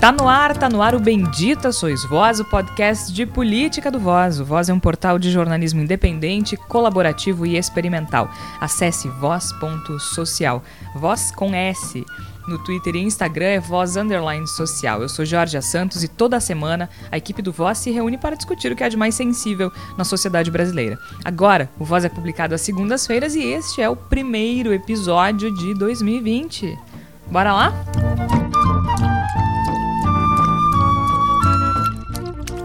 Tá no ar, tá no ar o Bendita Sois Voz, o podcast de política do Voz. O Voz é um portal de jornalismo independente, colaborativo e experimental. Acesse voz.social. Voz com S. No Twitter e Instagram é Voz Underline Social. Eu sou Jorge Santos e toda semana a equipe do Voz se reúne para discutir o que há de mais sensível na sociedade brasileira. Agora, o Voz é publicado às segundas-feiras e este é o primeiro episódio de 2020. Bora lá?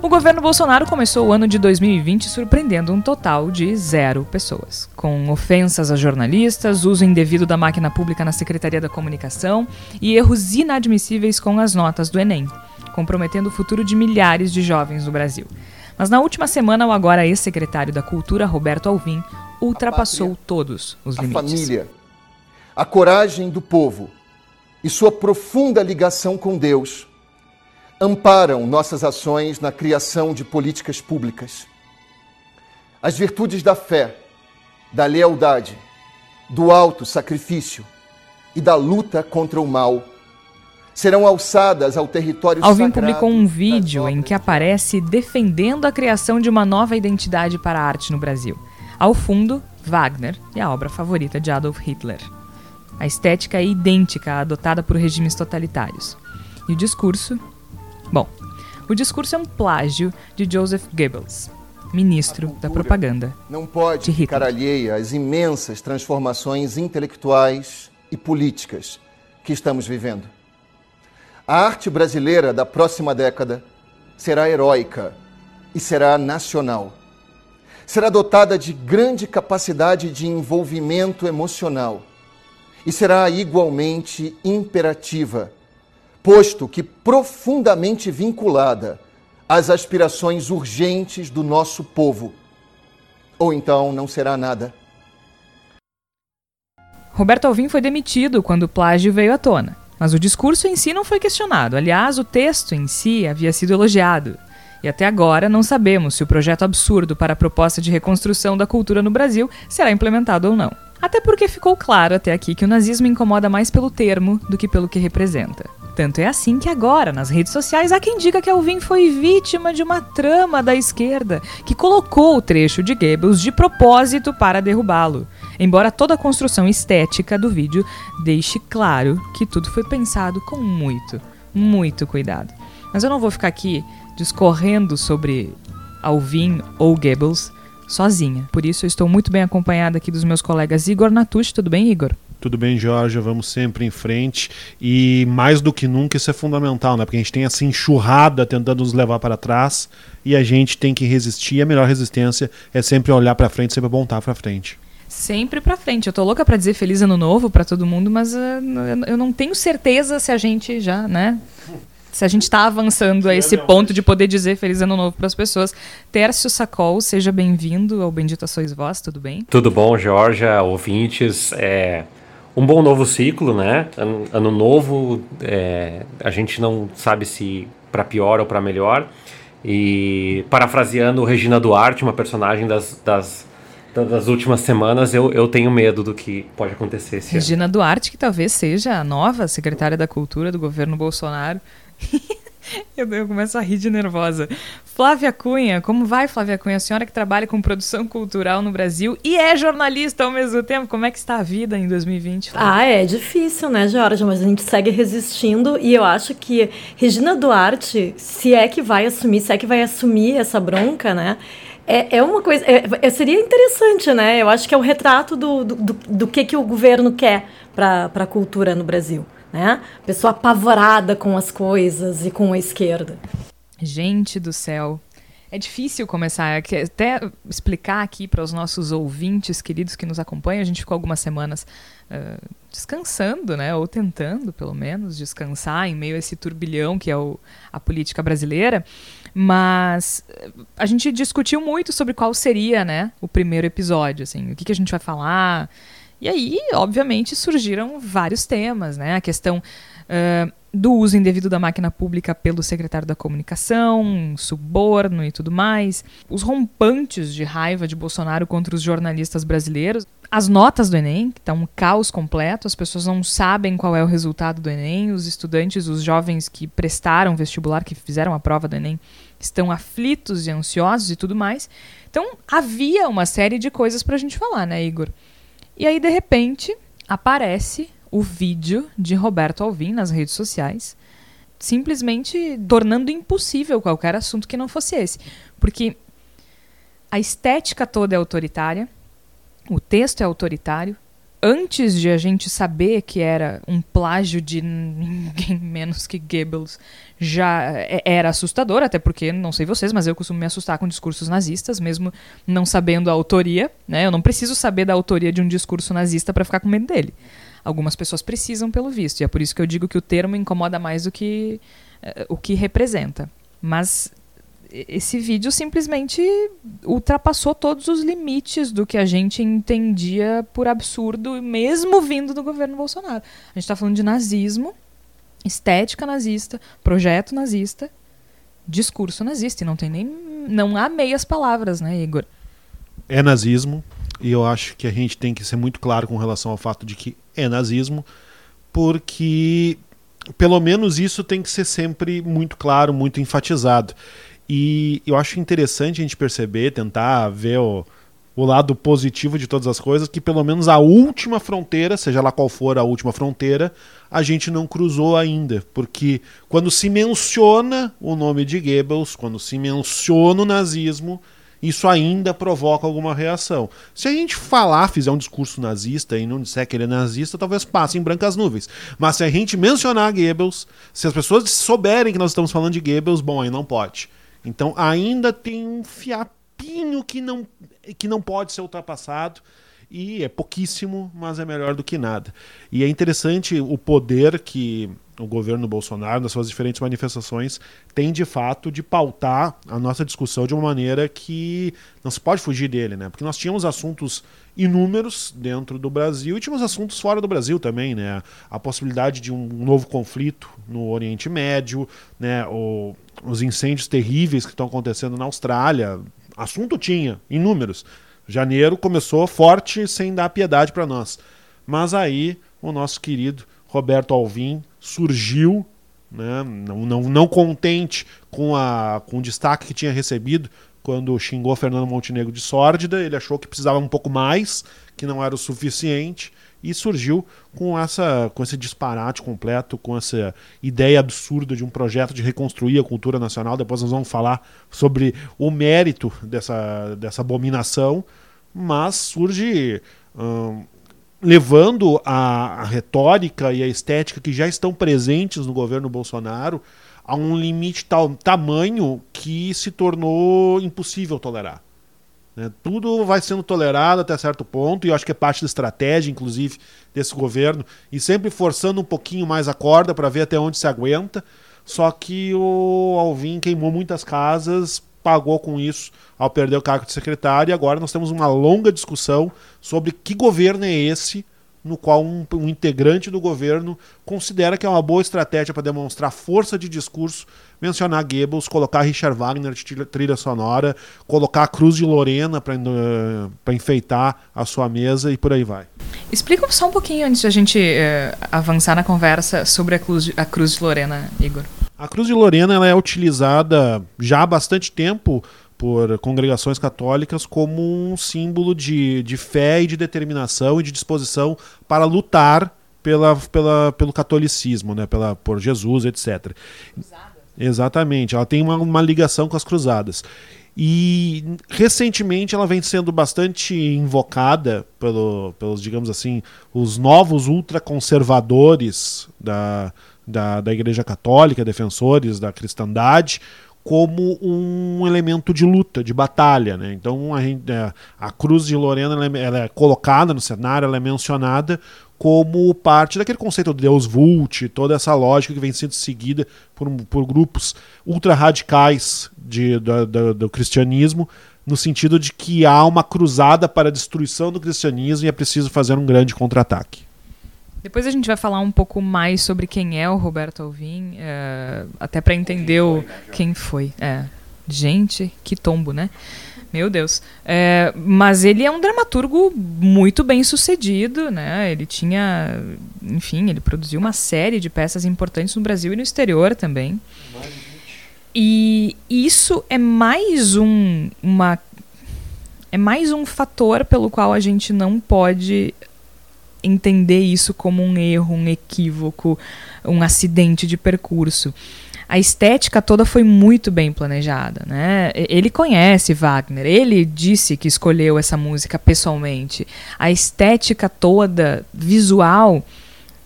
O governo Bolsonaro começou o ano de 2020 surpreendendo um total de zero pessoas, com ofensas a jornalistas, uso indevido da máquina pública na Secretaria da Comunicação e erros inadmissíveis com as notas do Enem, comprometendo o futuro de milhares de jovens no Brasil. Mas na última semana, o agora ex-secretário da Cultura, Roberto Alvim, ultrapassou pátria, todos os limites. A família, a coragem do povo e sua profunda ligação com Deus amparam nossas ações na criação de políticas públicas. As virtudes da fé, da lealdade, do alto sacrifício e da luta contra o mal serão alçadas ao território Alvin publicou um vídeo em que aparece defendendo a criação de uma nova identidade para a arte no Brasil. Ao fundo, Wagner e a obra favorita de Adolf Hitler. A estética é idêntica à adotada por regimes totalitários. E o discurso o discurso é um plágio de Joseph Goebbels, ministro da propaganda. Não pode ficar alheia às imensas transformações intelectuais e políticas que estamos vivendo. A arte brasileira da próxima década será heróica e será nacional. Será dotada de grande capacidade de envolvimento emocional e será igualmente imperativa posto que profundamente vinculada às aspirações urgentes do nosso povo. Ou então não será nada. Roberto Alvim foi demitido quando o plágio veio à tona. Mas o discurso em si não foi questionado. Aliás, o texto em si havia sido elogiado. E até agora não sabemos se o projeto absurdo para a proposta de reconstrução da cultura no Brasil será implementado ou não. Até porque ficou claro até aqui que o nazismo incomoda mais pelo termo do que pelo que representa. Tanto é assim que agora, nas redes sociais, há quem diga que Alvin foi vítima de uma trama da esquerda que colocou o trecho de Goebbels de propósito para derrubá-lo. Embora toda a construção estética do vídeo deixe claro que tudo foi pensado com muito, muito cuidado. Mas eu não vou ficar aqui discorrendo sobre Alvin ou Goebbels sozinha. Por isso eu estou muito bem acompanhada aqui dos meus colegas Igor Natucci. Tudo bem, Igor? Tudo bem, Jorge, vamos sempre em frente. E mais do que nunca isso é fundamental, né? Porque a gente tem essa enxurrada tentando nos levar para trás e a gente tem que resistir. E a melhor resistência é sempre olhar para frente, sempre apontar para frente. Sempre para frente. Eu tô louca para dizer feliz ano novo para todo mundo, mas uh, eu não tenho certeza se a gente já, né? se a gente está avançando a esse ponto de poder dizer Feliz Ano Novo para as pessoas. Tércio Sacol, seja bem-vindo ao Bendita Sois Vós, tudo bem? Tudo bom, Georgia, ouvintes. É, um bom novo ciclo, né? Ano, novo, é, a gente não sabe se para pior ou para melhor. E parafraseando Regina Duarte, uma personagem das, das, das últimas semanas, eu, eu tenho medo do que pode acontecer Regina ano. Duarte, que talvez seja a nova secretária da Cultura do governo Bolsonaro. Eu, começo a rir de nervosa. Flávia Cunha, como vai, Flávia Cunha? A senhora que trabalha com produção cultural no Brasil e é jornalista ao mesmo tempo, como é que está a vida em 2020? Flávia? Ah, é difícil, né, Jorge? Mas a gente segue resistindo e eu acho que Regina Duarte, se é que vai assumir, se é que vai assumir essa bronca, né? É, é uma coisa. É, é seria interessante, né? Eu acho que é o retrato do, do, do, do que, que o governo quer para a cultura no Brasil né? Pessoa apavorada com as coisas e com a esquerda. Gente do céu. É difícil começar, até explicar aqui para os nossos ouvintes queridos que nos acompanham. A gente ficou algumas semanas uh, descansando, né? Ou tentando, pelo menos, descansar em meio a esse turbilhão que é o, a política brasileira. Mas a gente discutiu muito sobre qual seria, né, o primeiro episódio, assim, o que, que a gente vai falar, e aí, obviamente, surgiram vários temas, né? A questão uh, do uso indevido da máquina pública pelo secretário da comunicação, suborno e tudo mais, os rompantes de raiva de Bolsonaro contra os jornalistas brasileiros, as notas do Enem, que está um caos completo, as pessoas não sabem qual é o resultado do Enem, os estudantes, os jovens que prestaram vestibular, que fizeram a prova do Enem, estão aflitos e ansiosos e tudo mais. Então havia uma série de coisas para a gente falar, né, Igor? E aí, de repente, aparece o vídeo de Roberto Alvim nas redes sociais, simplesmente tornando impossível qualquer assunto que não fosse esse. Porque a estética toda é autoritária, o texto é autoritário. Antes de a gente saber que era um plágio de ninguém menos que Goebbels, já é, era assustador, até porque, não sei vocês, mas eu costumo me assustar com discursos nazistas, mesmo não sabendo a autoria. Né? Eu não preciso saber da autoria de um discurso nazista para ficar com medo dele. Algumas pessoas precisam, pelo visto, e é por isso que eu digo que o termo incomoda mais do que uh, o que representa. Mas esse vídeo simplesmente ultrapassou todos os limites do que a gente entendia por absurdo, mesmo vindo do governo Bolsonaro. A gente está falando de nazismo, estética nazista, projeto nazista, discurso nazista, e não tem nem. não há meias palavras, né, Igor? É nazismo, e eu acho que a gente tem que ser muito claro com relação ao fato de que é nazismo, porque pelo menos isso tem que ser sempre muito claro, muito enfatizado. E eu acho interessante a gente perceber, tentar ver o, o lado positivo de todas as coisas, que pelo menos a última fronteira, seja lá qual for a última fronteira, a gente não cruzou ainda. Porque quando se menciona o nome de Goebbels, quando se menciona o nazismo, isso ainda provoca alguma reação. Se a gente falar, fizer um discurso nazista e não disser que ele é nazista, talvez passe em brancas nuvens. Mas se a gente mencionar Goebbels, se as pessoas souberem que nós estamos falando de Goebbels, bom, aí não pode. Então ainda tem um fiapinho que não, que não pode ser ultrapassado. E é pouquíssimo, mas é melhor do que nada. E é interessante o poder que o governo Bolsonaro, nas suas diferentes manifestações, tem de fato de pautar a nossa discussão de uma maneira que não se pode fugir dele, né? Porque nós tínhamos assuntos inúmeros dentro do Brasil e tínhamos assuntos fora do Brasil também, né? A possibilidade de um novo conflito no Oriente Médio, né? O, os incêndios terríveis que estão acontecendo na Austrália. Assunto tinha, inúmeros. Janeiro começou forte sem dar piedade para nós. Mas aí o nosso querido Roberto Alvim surgiu, né, não, não, não contente com, a, com o destaque que tinha recebido quando xingou Fernando Montenegro de sórdida, ele achou que precisava um pouco mais, que não era o suficiente, e surgiu com, essa, com esse disparate completo, com essa ideia absurda de um projeto de reconstruir a cultura nacional. Depois nós vamos falar sobre o mérito dessa, dessa abominação, mas surge hum, levando a, a, retórica e a estética que já estão presentes no governo Bolsonaro a um limite tal tamanho que se tornou impossível tolerar. Né? Tudo vai sendo tolerado até certo ponto, e eu acho que é parte da estratégia, inclusive, desse governo, e sempre forçando um pouquinho mais a corda para ver até onde se aguenta. Só que o Alvin queimou muitas casas, pagou com isso ao perder o cargo de secretário, e agora nós temos uma longa discussão sobre que governo é esse no qual um, um, integrante do governo considera que é uma boa estratégia para demonstrar força de discurso mencionar Goebbels, colocar Richard Wagner de trilha sonora, colocar a Cruz de Lorena para uh, enfeitar a sua mesa e por aí vai. Explica só um pouquinho antes de a gente uh, avançar na conversa sobre a Cruz, a Cruz de Lorena, Igor. A Cruz de Lorena ela é utilizada já há bastante tempo por congregações católicas como um símbolo de, de fé e de determinação e de disposição para lutar pela, pela, pelo catolicismo, né? pela, por Jesus, etc. Cruzadas. Exatamente, ela tem uma, uma ligação com as cruzadas. E recentemente ela vem sendo bastante invocada pelo, pelos, digamos assim, os novos ultraconservadores da, da, da Igreja Católica, defensores da cristandade, como um elemento de luta, de batalha. Né? Então a, gente, é, a Cruz de Lorena ela é, ela é, colocada no cenário, ela é mencionada como parte daquele conceito de Deus Vult, toda essa lógica que vem sendo seguida por, por grupos ultra-radicais do, do, do cristianismo, no sentido de que há uma cruzada para a destruição do cristianismo e é preciso fazer um grande contra-ataque. Depois a gente vai falar um pouco mais sobre quem é o Roberto Alvim, é, até para entender o quem foi. É. Gente, que tombo, né? Meu Deus. É, mas ele é um dramaturgo muito bem sucedido, né? Ele tinha, enfim, ele produziu uma série de peças importantes no Brasil e no exterior também. E isso é mais um, uma, é mais um fator pelo qual a gente não pode entender isso como um erro, um equívoco, um acidente de percurso. A estética toda foi muito bem planejada, né? Ele conhece Wagner, ele disse que escolheu essa música pessoalmente. A estética toda, visual,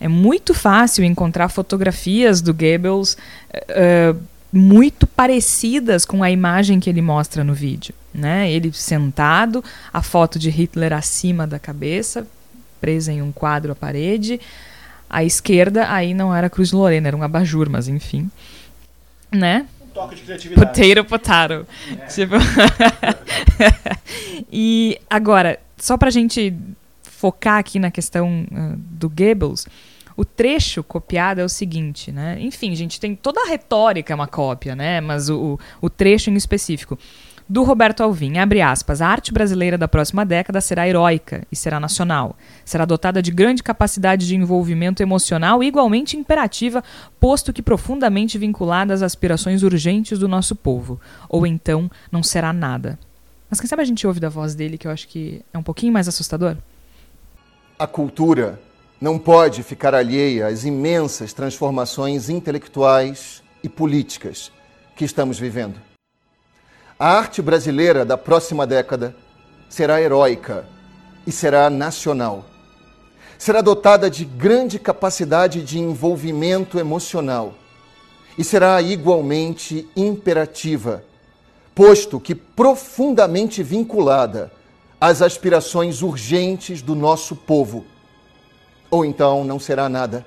é muito fácil encontrar fotografias do Goebbels uh, muito parecidas com a imagem que ele mostra no vídeo. Né? Ele sentado, a foto de Hitler acima da cabeça, presa em um quadro à parede. À esquerda, aí não era Cruz Lorena, era um abajur, mas enfim. Né? Um toque de criatividade. Potato, potato. É. Tipo... e agora, só pra gente focar aqui na questão uh, do Goebbels, o trecho copiado é o seguinte, né? Enfim, gente, tem toda a retórica é uma cópia, né? Mas o, o trecho em específico do Roberto Alvim, abre aspas, a arte brasileira da próxima década será heróica e será nacional. Será dotada de grande capacidade de envolvimento emocional igualmente imperativa, posto que profundamente vinculada às aspirações urgentes do nosso povo. Ou então não será nada. Mas quem sabe a gente ouve da voz dele que eu acho que é um pouquinho mais assustador? A cultura não pode ficar alheia às imensas transformações intelectuais e políticas que estamos vivendo. A arte brasileira da próxima década será heróica e será nacional. Será dotada de grande capacidade de envolvimento emocional e será igualmente imperativa, posto que profundamente vinculada às aspirações urgentes do nosso povo. Ou então não será nada.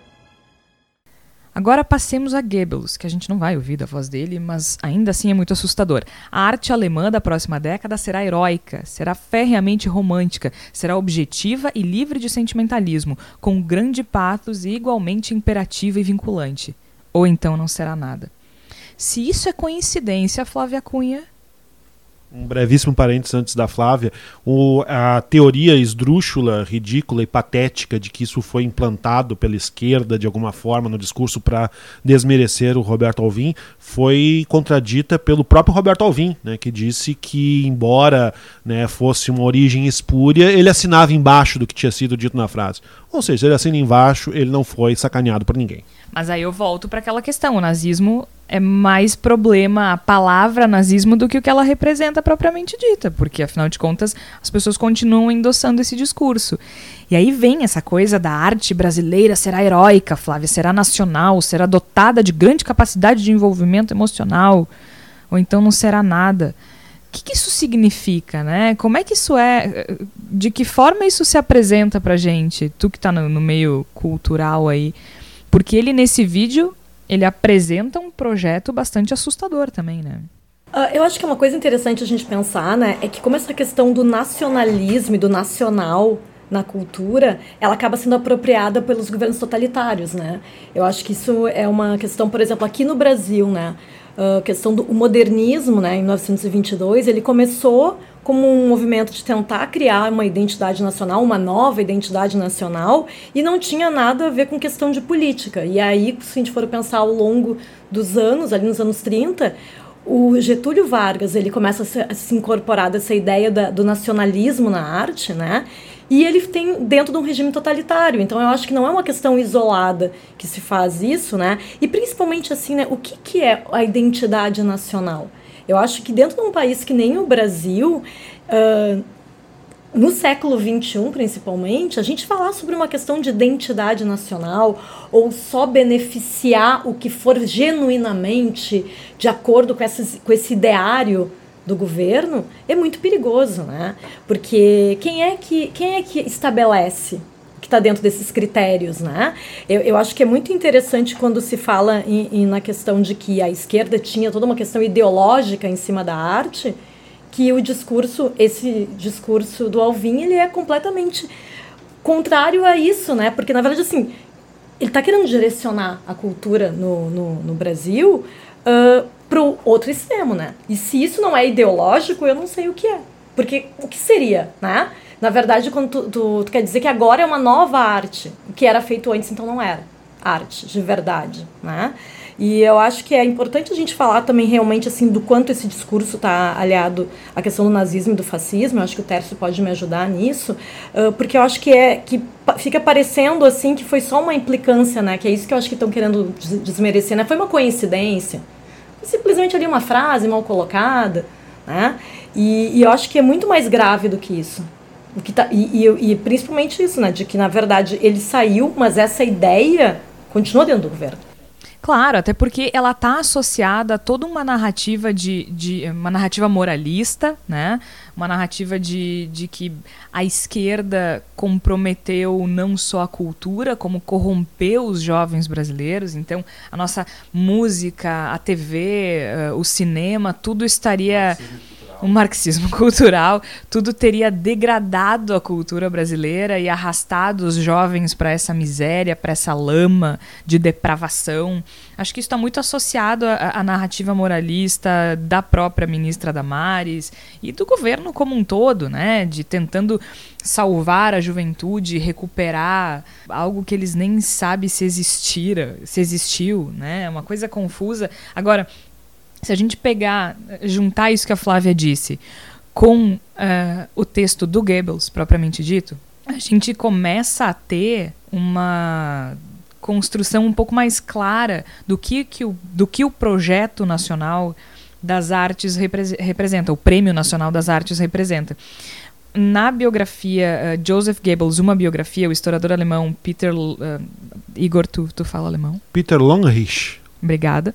Agora passemos a Goebbels, que a gente não vai ouvir da voz dele, mas ainda assim é muito assustador. A arte alemã da próxima década será heróica, será ferreamente romântica, será objetiva e livre de sentimentalismo, com grande pathos e igualmente imperativa e vinculante. Ou então não será nada. Se isso é coincidência, Flávia Cunha, um brevíssimo parênteses antes da Flávia, o, a teoria esdrúxula, ridícula e patética de que isso foi implantado pela esquerda de alguma forma no discurso para desmerecer o Roberto Alvim foi contradita pelo próprio Roberto Alvim, né, que disse que, embora né, fosse uma origem espúria, ele assinava embaixo do que tinha sido dito na frase. Ou seja, ele assina embaixo, ele não foi sacaneado por ninguém. Mas aí eu volto para aquela questão: o nazismo é mais problema a palavra nazismo do que o que ela representa propriamente dita, porque afinal de contas as pessoas continuam endossando esse discurso. E aí vem essa coisa da arte brasileira será heróica, Flávia, será nacional, será dotada de grande capacidade de envolvimento emocional, ou então não será nada. O que, que isso significa, né? Como é que isso é? De que forma isso se apresenta pra gente? Tu que tá no, no meio cultural aí. Porque ele, nesse vídeo, ele apresenta um projeto bastante assustador também, né? Uh, eu acho que é uma coisa interessante a gente pensar, né? É que como essa questão do nacionalismo e do nacional na cultura, ela acaba sendo apropriada pelos governos totalitários, né? Eu acho que isso é uma questão, por exemplo, aqui no Brasil, né? A questão do modernismo, né? Em 1922, ele começou como um movimento de tentar criar uma identidade nacional, uma nova identidade nacional, e não tinha nada a ver com questão de política. E aí, se a gente for pensar ao longo dos anos, ali nos anos 30, o Getúlio Vargas ele começa a se, a se incorporar dessa ideia da, do nacionalismo na arte, né? E ele tem dentro de um regime totalitário. Então eu acho que não é uma questão isolada que se faz isso, né? E principalmente assim, né? O que, que é a identidade nacional? Eu acho que dentro de um país que nem o Brasil, uh, no século XXI, principalmente, a gente falar sobre uma questão de identidade nacional ou só beneficiar o que for genuinamente de acordo com, essas, com esse ideário do governo é muito perigoso, né? Porque quem é que, quem é que estabelece que está dentro desses critérios, né? Eu, eu acho que é muito interessante quando se fala em, em, na questão de que a esquerda tinha toda uma questão ideológica em cima da arte, que o discurso, esse discurso do Alvin, ele é completamente contrário a isso, né? Porque na verdade assim, ele está querendo direcionar a cultura no, no, no Brasil uh, para o outro extremo, né? E se isso não é ideológico, eu não sei o que é. Porque o que seria, né? Na verdade, quando tu, tu, tu quer dizer que agora é uma nova arte, o que era feito antes, então não era arte de verdade, né? E eu acho que é importante a gente falar também realmente assim do quanto esse discurso está aliado à questão do nazismo e do fascismo. Eu acho que o Tércio pode me ajudar nisso, porque eu acho que é que fica parecendo assim que foi só uma implicância, né? Que é isso que eu acho que estão querendo desmerecer, né? Foi uma coincidência, simplesmente ali uma frase mal colocada, né? E, e eu acho que é muito mais grave do que isso. O que tá, e, e, e principalmente isso, né? De que na verdade ele saiu, mas essa ideia continua dentro do governo. Claro, até porque ela está associada a toda uma narrativa de, de uma narrativa moralista, né? Uma narrativa de, de que a esquerda comprometeu não só a cultura, como corrompeu os jovens brasileiros. Então, a nossa música, a TV, eh, o cinema, tudo estaria o marxismo cultural, tudo teria degradado a cultura brasileira e arrastado os jovens para essa miséria, para essa lama de depravação. Acho que isso está muito associado à, à, narrativa moralista da própria ministra Damares e do governo como um todo, né? De tentando salvar a juventude, recuperar algo que eles nem sabem se existira, se existiu, né? É uma coisa confusa. Agora, se a gente pegar, juntar isso que a Flávia disse com uh, o texto do Goebbels, propriamente dito, a gente começa a ter uma construção um pouco mais clara do que, que, o, do que o projeto nacional das artes repre representa, o Prêmio Nacional das Artes representa. Na biografia, uh, Joseph Goebbels, uma biografia, o historiador alemão Peter. Uh, Igor, tu, tu fala alemão? Peter Longrich. Obrigada.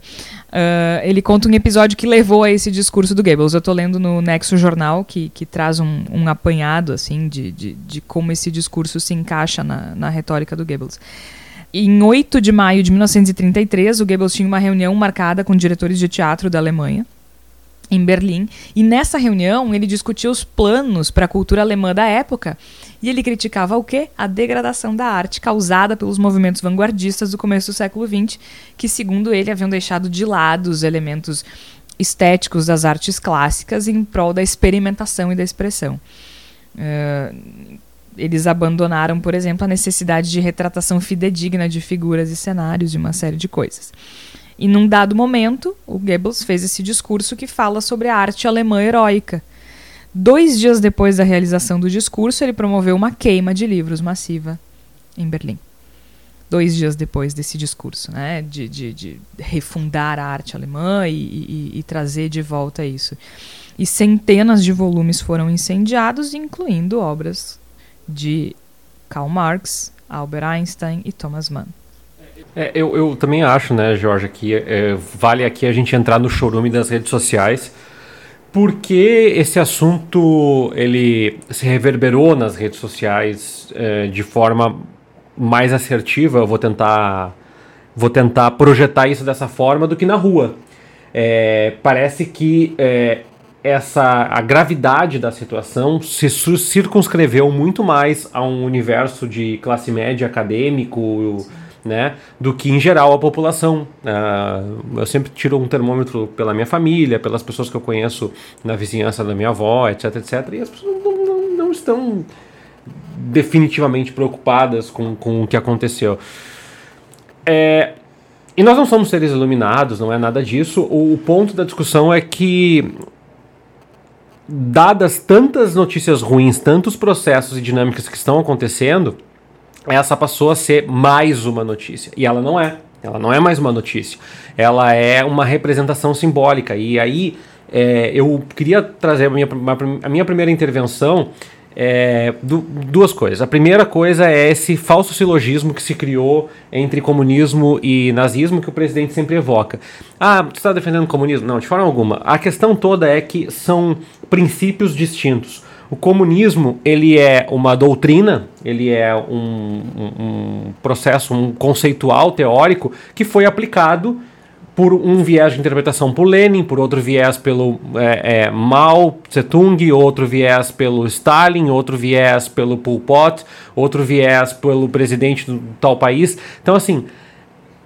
Uh, ele conta um episódio que levou a esse discurso do Goebbels. Eu estou lendo no Nexo Jornal, que, que traz um, um apanhado assim de, de, de, como esse discurso se encaixa na, na retórica do Goebbels. Em 8 de maio de 1933, o Goebbels tinha uma reunião marcada com diretores de teatro da Alemanha em Berlim. E nessa reunião ele discutiu os planos para a cultura alemã da época. E ele criticava o quê? A degradação da arte causada pelos movimentos vanguardistas do começo do século XX, que, segundo ele, haviam deixado de lado os elementos estéticos das artes clássicas em prol da experimentação e da expressão. Uh, eles abandonaram, por exemplo, a necessidade de retratação fidedigna de figuras e cenários e uma série de coisas. E num dado momento, o Goebbels fez esse discurso que fala sobre a arte alemã heróica. Dois dias depois da realização do discurso, ele promoveu uma queima de livros massiva em Berlim. Dois dias depois desse discurso, né, de, de, de refundar a arte alemã e, e, e trazer de volta isso. E centenas de volumes foram incendiados, incluindo obras de Karl Marx, Albert Einstein e Thomas Mann. É, eu, eu, também acho, né, Jorge, que é, vale aqui a gente entrar no chorume das redes sociais, porque esse assunto ele se reverberou nas redes sociais é, de forma mais assertiva. Eu vou tentar, vou tentar projetar isso dessa forma do que na rua. É, parece que é, essa a gravidade da situação se circunscreveu muito mais a um universo de classe média acadêmico né, do que em geral a população. Uh, eu sempre tiro um termômetro pela minha família, pelas pessoas que eu conheço na vizinhança da minha avó, etc, etc. E as pessoas não, não, não estão definitivamente preocupadas com, com o que aconteceu. É, e nós não somos seres iluminados, não é nada disso. O, o ponto da discussão é que dadas tantas notícias ruins, tantos processos e dinâmicas que estão acontecendo, essa passou a ser mais uma notícia. E ela não é. Ela não é mais uma notícia. Ela é uma representação simbólica. E aí é, eu queria trazer a minha, a minha primeira intervenção. É, du duas coisas. A primeira coisa é esse falso silogismo que se criou entre comunismo e nazismo que o presidente sempre evoca. Ah, você está defendendo comunismo? Não, de forma alguma. A questão toda é que são princípios distintos. O comunismo ele é uma doutrina, ele é um, um, um processo, um conceitual teórico que foi aplicado por um viés de interpretação por Lenin, por outro viés pelo é, é, Mao Tse-tung, outro viés pelo Stalin, outro viés pelo Pol Pot, outro viés pelo presidente do tal país. Então, assim,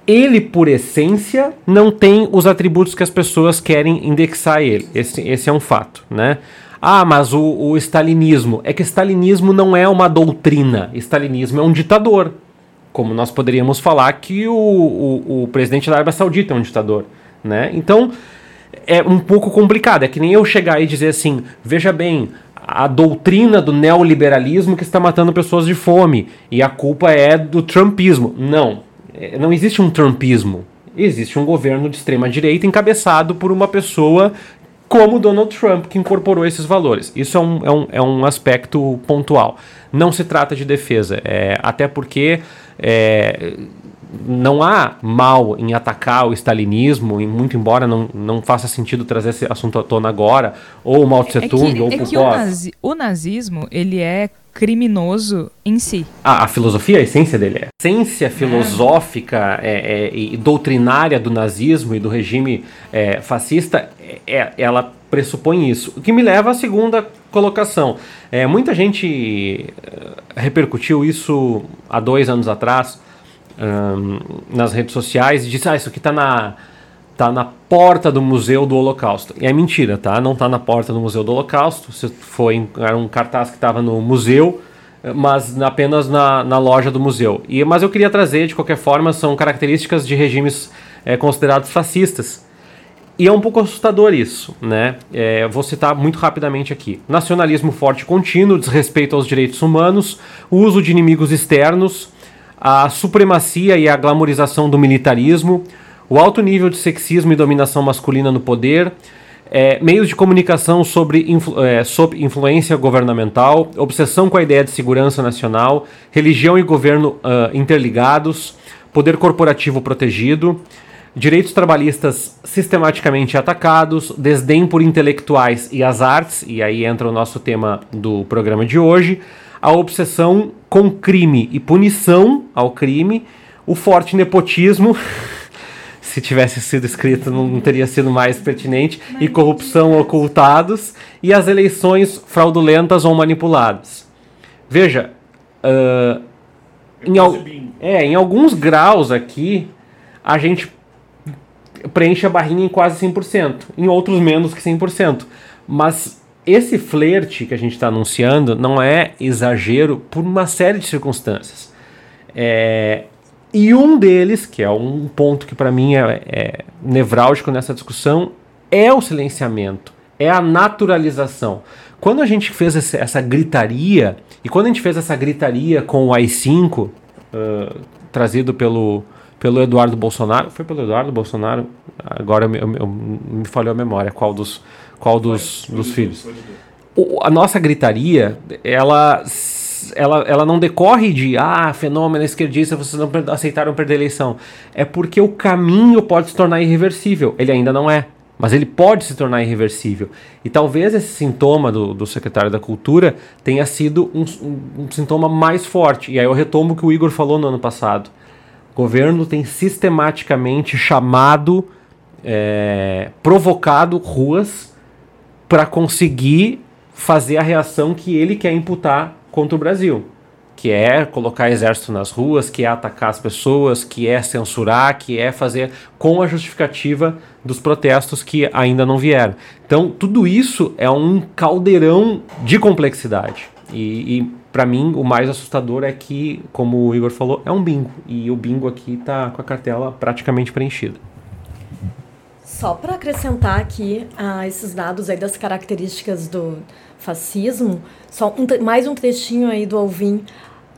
ele, por essência, não tem os atributos que as pessoas querem indexar ele. Esse, esse é um fato, né? Ah, mas o, o stalinismo. É que stalinismo não é uma doutrina. Stalinismo é um ditador. Como nós poderíamos falar que o, o, o presidente da Arábia Saudita é um ditador. Né? Então, é um pouco complicado. É que nem eu chegar e dizer assim: veja bem, a doutrina do neoliberalismo que está matando pessoas de fome e a culpa é do trumpismo. Não, é, não existe um trumpismo. Existe um governo de extrema direita encabeçado por uma pessoa como Donald Trump, que incorporou esses valores. Isso é um, é um, é um aspecto pontual. Não se trata de defesa, é, até porque é, não há mal em atacar o stalinismo, e muito embora não, não faça sentido trazer esse assunto à tona agora, ou o Mao Tse Tung, é que, ou é que o, nazi, o nazismo, ele é criminoso em si. Ah, a filosofia, a essência dele é. A essência filosófica é, é, e doutrinária do nazismo e do regime é, fascista, é, ela pressupõe isso. O que me leva à segunda colocação. É, muita gente eh, repercutiu isso há dois anos atrás um, nas redes sociais e disse: Ah, isso aqui está na tá na porta do Museu do Holocausto. E é mentira, tá? Não tá na porta do Museu do Holocausto. Se foi era um cartaz que estava no museu, mas apenas na, na loja do museu. E mas eu queria trazer de qualquer forma são características de regimes é, considerados fascistas. E é um pouco assustador isso, né? É, vou citar muito rapidamente aqui: nacionalismo forte contínuo, desrespeito aos direitos humanos, uso de inimigos externos, a supremacia e a glamorização do militarismo, o alto nível de sexismo e dominação masculina no poder, é, meios de comunicação sobre, influ, é, sob influência governamental, obsessão com a ideia de segurança nacional, religião e governo uh, interligados, poder corporativo protegido, direitos trabalhistas sistematicamente atacados, desdém por intelectuais e as artes, e aí entra o nosso tema do programa de hoje, a obsessão com crime e punição ao crime, o forte nepotismo. se tivesse sido escrito não teria sido mais pertinente, e corrupção ocultados, e as eleições fraudulentas ou manipuladas. Veja, uh, em, al é, em alguns graus aqui, a gente preenche a barrinha em quase 100%, em outros menos que 100%. Mas esse flerte que a gente está anunciando não é exagero por uma série de circunstâncias. É, e um deles, que é um ponto que para mim é, é nevrálgico nessa discussão, é o silenciamento, é a naturalização. Quando a gente fez essa gritaria, e quando a gente fez essa gritaria com o AI-5, uh, trazido pelo, pelo Eduardo Bolsonaro, foi pelo Eduardo Bolsonaro, agora eu, eu, eu, me falhou a memória, qual dos, qual dos, dos filhos. O, a nossa gritaria, ela ela, ela não decorre de ah, fenômeno esquerdista, vocês não aceitaram perder a eleição. É porque o caminho pode se tornar irreversível. Ele ainda não é, mas ele pode se tornar irreversível. E talvez esse sintoma do, do secretário da Cultura tenha sido um, um, um sintoma mais forte. E aí eu retomo o que o Igor falou no ano passado. O governo tem sistematicamente chamado, é, provocado ruas para conseguir fazer a reação que ele quer imputar contra o Brasil, que é colocar exército nas ruas, que é atacar as pessoas, que é censurar, que é fazer com a justificativa dos protestos que ainda não vieram. Então, tudo isso é um caldeirão de complexidade. E, e para mim, o mais assustador é que, como o Igor falou, é um bingo. E o bingo aqui está com a cartela praticamente preenchida. Só para acrescentar aqui uh, esses dados aí das características do, fascismo, só um, mais um trechinho aí do Alvin.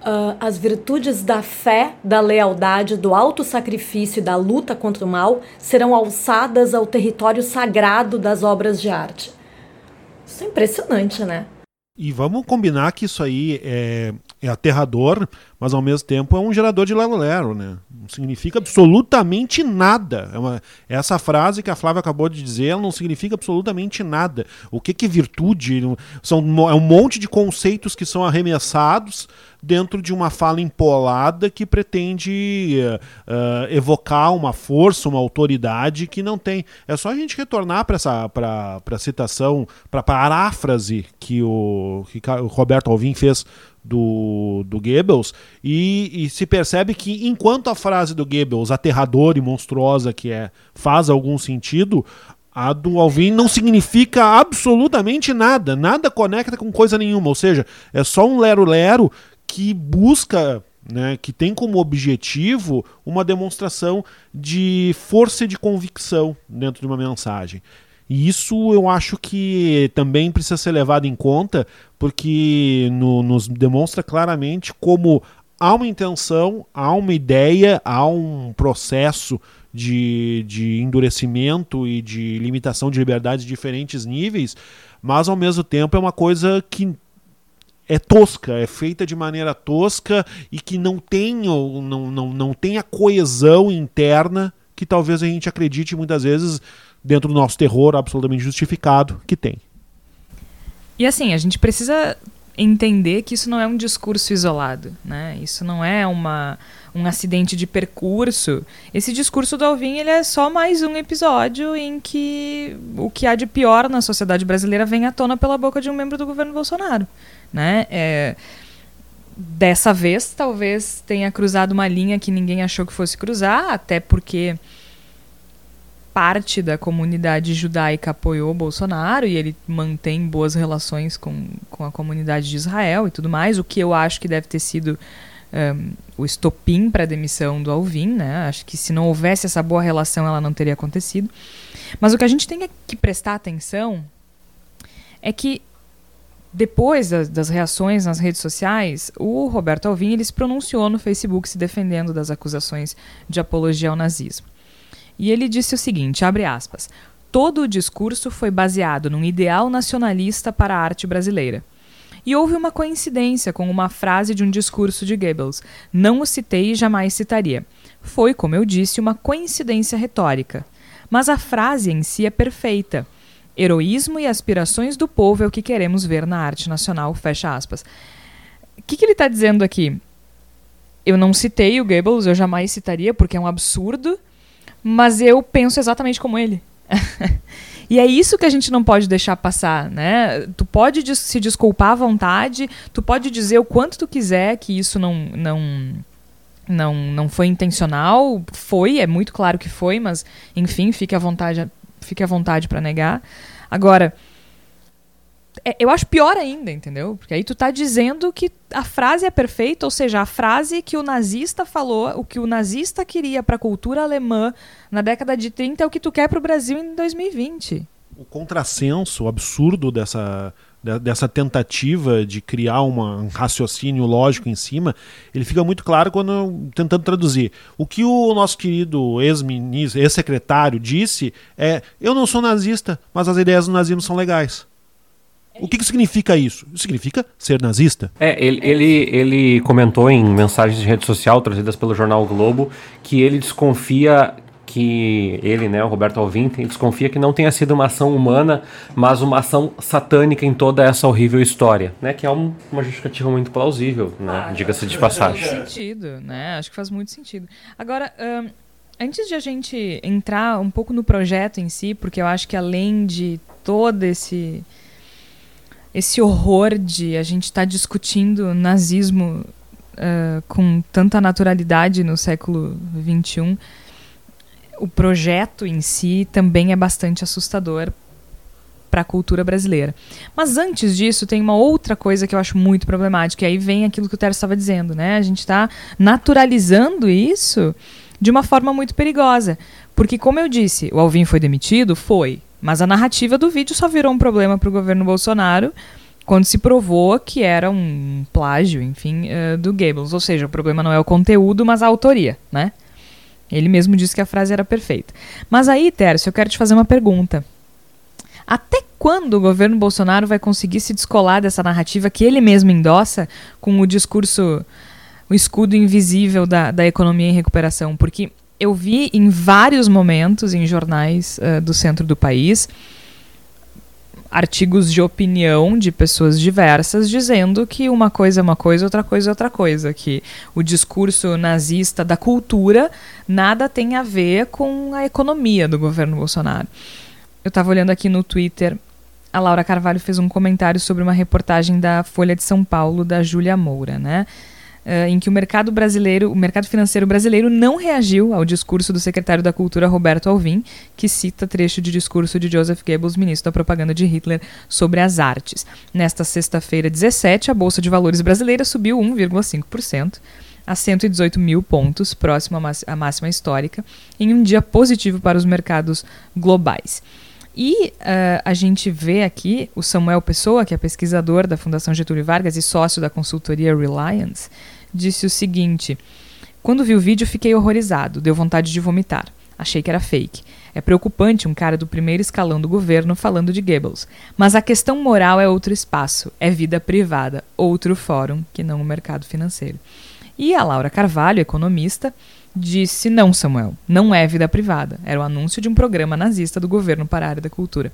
Uh, as virtudes da fé, da lealdade, do autossacrifício e da luta contra o mal serão alçadas ao território sagrado das obras de arte. Isso é impressionante, né? E vamos combinar que isso aí é, é aterrador, mas ao mesmo tempo é um gerador de lero-lero, né? Não significa absolutamente nada. É uma, essa frase que a Flávia acabou de dizer, ela não significa absolutamente nada. O que, que é virtude? São, é um monte de conceitos que são arremessados dentro de uma fala empolada que pretende uh, evocar uma força, uma autoridade que não tem. É só a gente retornar para essa para a citação, para a paráfrase que o, que o Roberto Alvim fez do, do Goebbels e, e, se percebe que enquanto a frase do Goebbels, aterradora e monstruosa que é, faz algum sentido, a do Alvin não significa absolutamente nada, nada conecta com coisa nenhuma, ou seja, é só um lero-lero que busca, né, que tem como objetivo uma demonstração de força de convicção dentro de uma mensagem. E isso eu acho que também precisa ser levado em conta, porque no, nos demonstra claramente como há uma intenção, há uma ideia, há um processo de, de endurecimento e de limitação de liberdade de diferentes níveis, mas ao mesmo tempo é uma coisa que é tosca, é feita de maneira tosca e que não tem, não, não, não tem a coesão interna que talvez a gente acredite muitas vezes dentro do nosso terror absolutamente justificado que tem. E assim, a gente precisa entender que isso não é um discurso isolado, né? Isso não é uma, um acidente de percurso. Esse discurso do Alvin ele é só mais um episódio em que o que há de pior na sociedade brasileira vem à tona pela boca de um membro do governo Bolsonaro, né? É, dessa vez, talvez tenha cruzado uma linha que ninguém achou que fosse cruzar, até porque parte da comunidade judaica apoiou Bolsonaro e ele mantém boas relações com, com a comunidade de Israel e tudo mais, o que eu acho que deve ter sido um, o estopim para a demissão do Alvin, né? Acho que se não houvesse essa boa relação, ela não teria acontecido. Mas o que a gente tem que prestar atenção é que depois das, das, reações nas redes sociais, o Roberto Alvim ele se pronunciou no Facebook se defendendo das acusações de apologia ao nazismo. E ele disse o seguinte, abre aspas, todo o discurso foi baseado num ideal nacionalista para a arte brasileira. E houve uma coincidência com uma frase de um discurso de Goebbels. Não o citei e jamais citaria. Foi, como eu disse, uma coincidência retórica. Mas a frase em si é perfeita. Heroísmo e aspirações do povo é o que queremos ver na arte nacional, fecha aspas. O que, que ele está dizendo aqui? Eu não citei o Goebbels, eu jamais citaria, porque é um absurdo mas eu penso exatamente como ele. e é isso que a gente não pode deixar passar, né? Tu pode se desculpar à vontade, tu pode dizer o quanto tu quiser que isso não não não não foi intencional, foi, é muito claro que foi, mas enfim, fique à vontade, fique à vontade para negar. Agora, eu acho pior ainda, entendeu? Porque aí tu tá dizendo que a frase é perfeita, ou seja, a frase que o nazista falou, o que o nazista queria para a cultura alemã na década de 30 é o que tu quer para o Brasil em 2020. O contrassenso absurdo dessa, dessa tentativa de criar uma, um raciocínio lógico em cima, ele fica muito claro quando tentando traduzir. O que o nosso querido ex-ministro, ex-secretário disse é: eu não sou nazista, mas as ideias do nazismo são legais. O que, que significa isso? Significa ser nazista. É, ele, ele, ele comentou em mensagens de rede social trazidas pelo jornal Globo que ele desconfia que ele, né, o Roberto Alvim, desconfia que não tenha sido uma ação humana, mas uma ação satânica em toda essa horrível história, né, que é um, uma justificativa muito plausível, né, ah, diga-se de passagem. Faz sentido, né, acho que faz muito sentido. Agora, um, antes de a gente entrar um pouco no projeto em si, porque eu acho que além de todo esse esse horror de a gente estar tá discutindo nazismo uh, com tanta naturalidade no século XXI, o projeto em si também é bastante assustador para a cultura brasileira. Mas antes disso, tem uma outra coisa que eu acho muito problemática, e aí vem aquilo que o Tero estava dizendo, né? A gente está naturalizando isso de uma forma muito perigosa. Porque, como eu disse, o Alvin foi demitido? Foi. Mas a narrativa do vídeo só virou um problema para o governo Bolsonaro quando se provou que era um plágio, enfim, uh, do Goebbels. Ou seja, o problema não é o conteúdo, mas a autoria, né? Ele mesmo disse que a frase era perfeita. Mas aí, Tércio, eu quero te fazer uma pergunta. Até quando o governo Bolsonaro vai conseguir se descolar dessa narrativa que ele mesmo endossa com o discurso, o escudo invisível da, da economia em recuperação? Porque eu vi em vários momentos em jornais uh, do centro do país artigos de opinião de pessoas diversas dizendo que uma coisa é uma coisa, outra coisa é outra coisa, que o discurso nazista da cultura nada tem a ver com a economia do governo Bolsonaro. Eu estava olhando aqui no Twitter, a Laura Carvalho fez um comentário sobre uma reportagem da Folha de São Paulo da Júlia Moura, né? Uh, em que o mercado brasileiro, o mercado financeiro brasileiro não reagiu ao discurso do secretário da Cultura Roberto Alvim, que cita trecho de discurso de Joseph Goebbels, ministro da propaganda de Hitler, sobre as artes. Nesta sexta-feira, 17, a bolsa de valores brasileira subiu 1,5% a 118 mil pontos, próximo à máxima histórica, em um dia positivo para os mercados globais. E uh, a gente vê aqui o Samuel Pessoa, que é pesquisador da Fundação Getúlio Vargas e sócio da consultoria Reliance, disse o seguinte: Quando vi o vídeo, fiquei horrorizado, deu vontade de vomitar. Achei que era fake. É preocupante um cara do primeiro escalão do governo falando de Goebbels. Mas a questão moral é outro espaço, é vida privada, outro fórum que não o mercado financeiro. E a Laura Carvalho, economista, disse: Não, Samuel, não é vida privada. Era o anúncio de um programa nazista do governo para a área da cultura.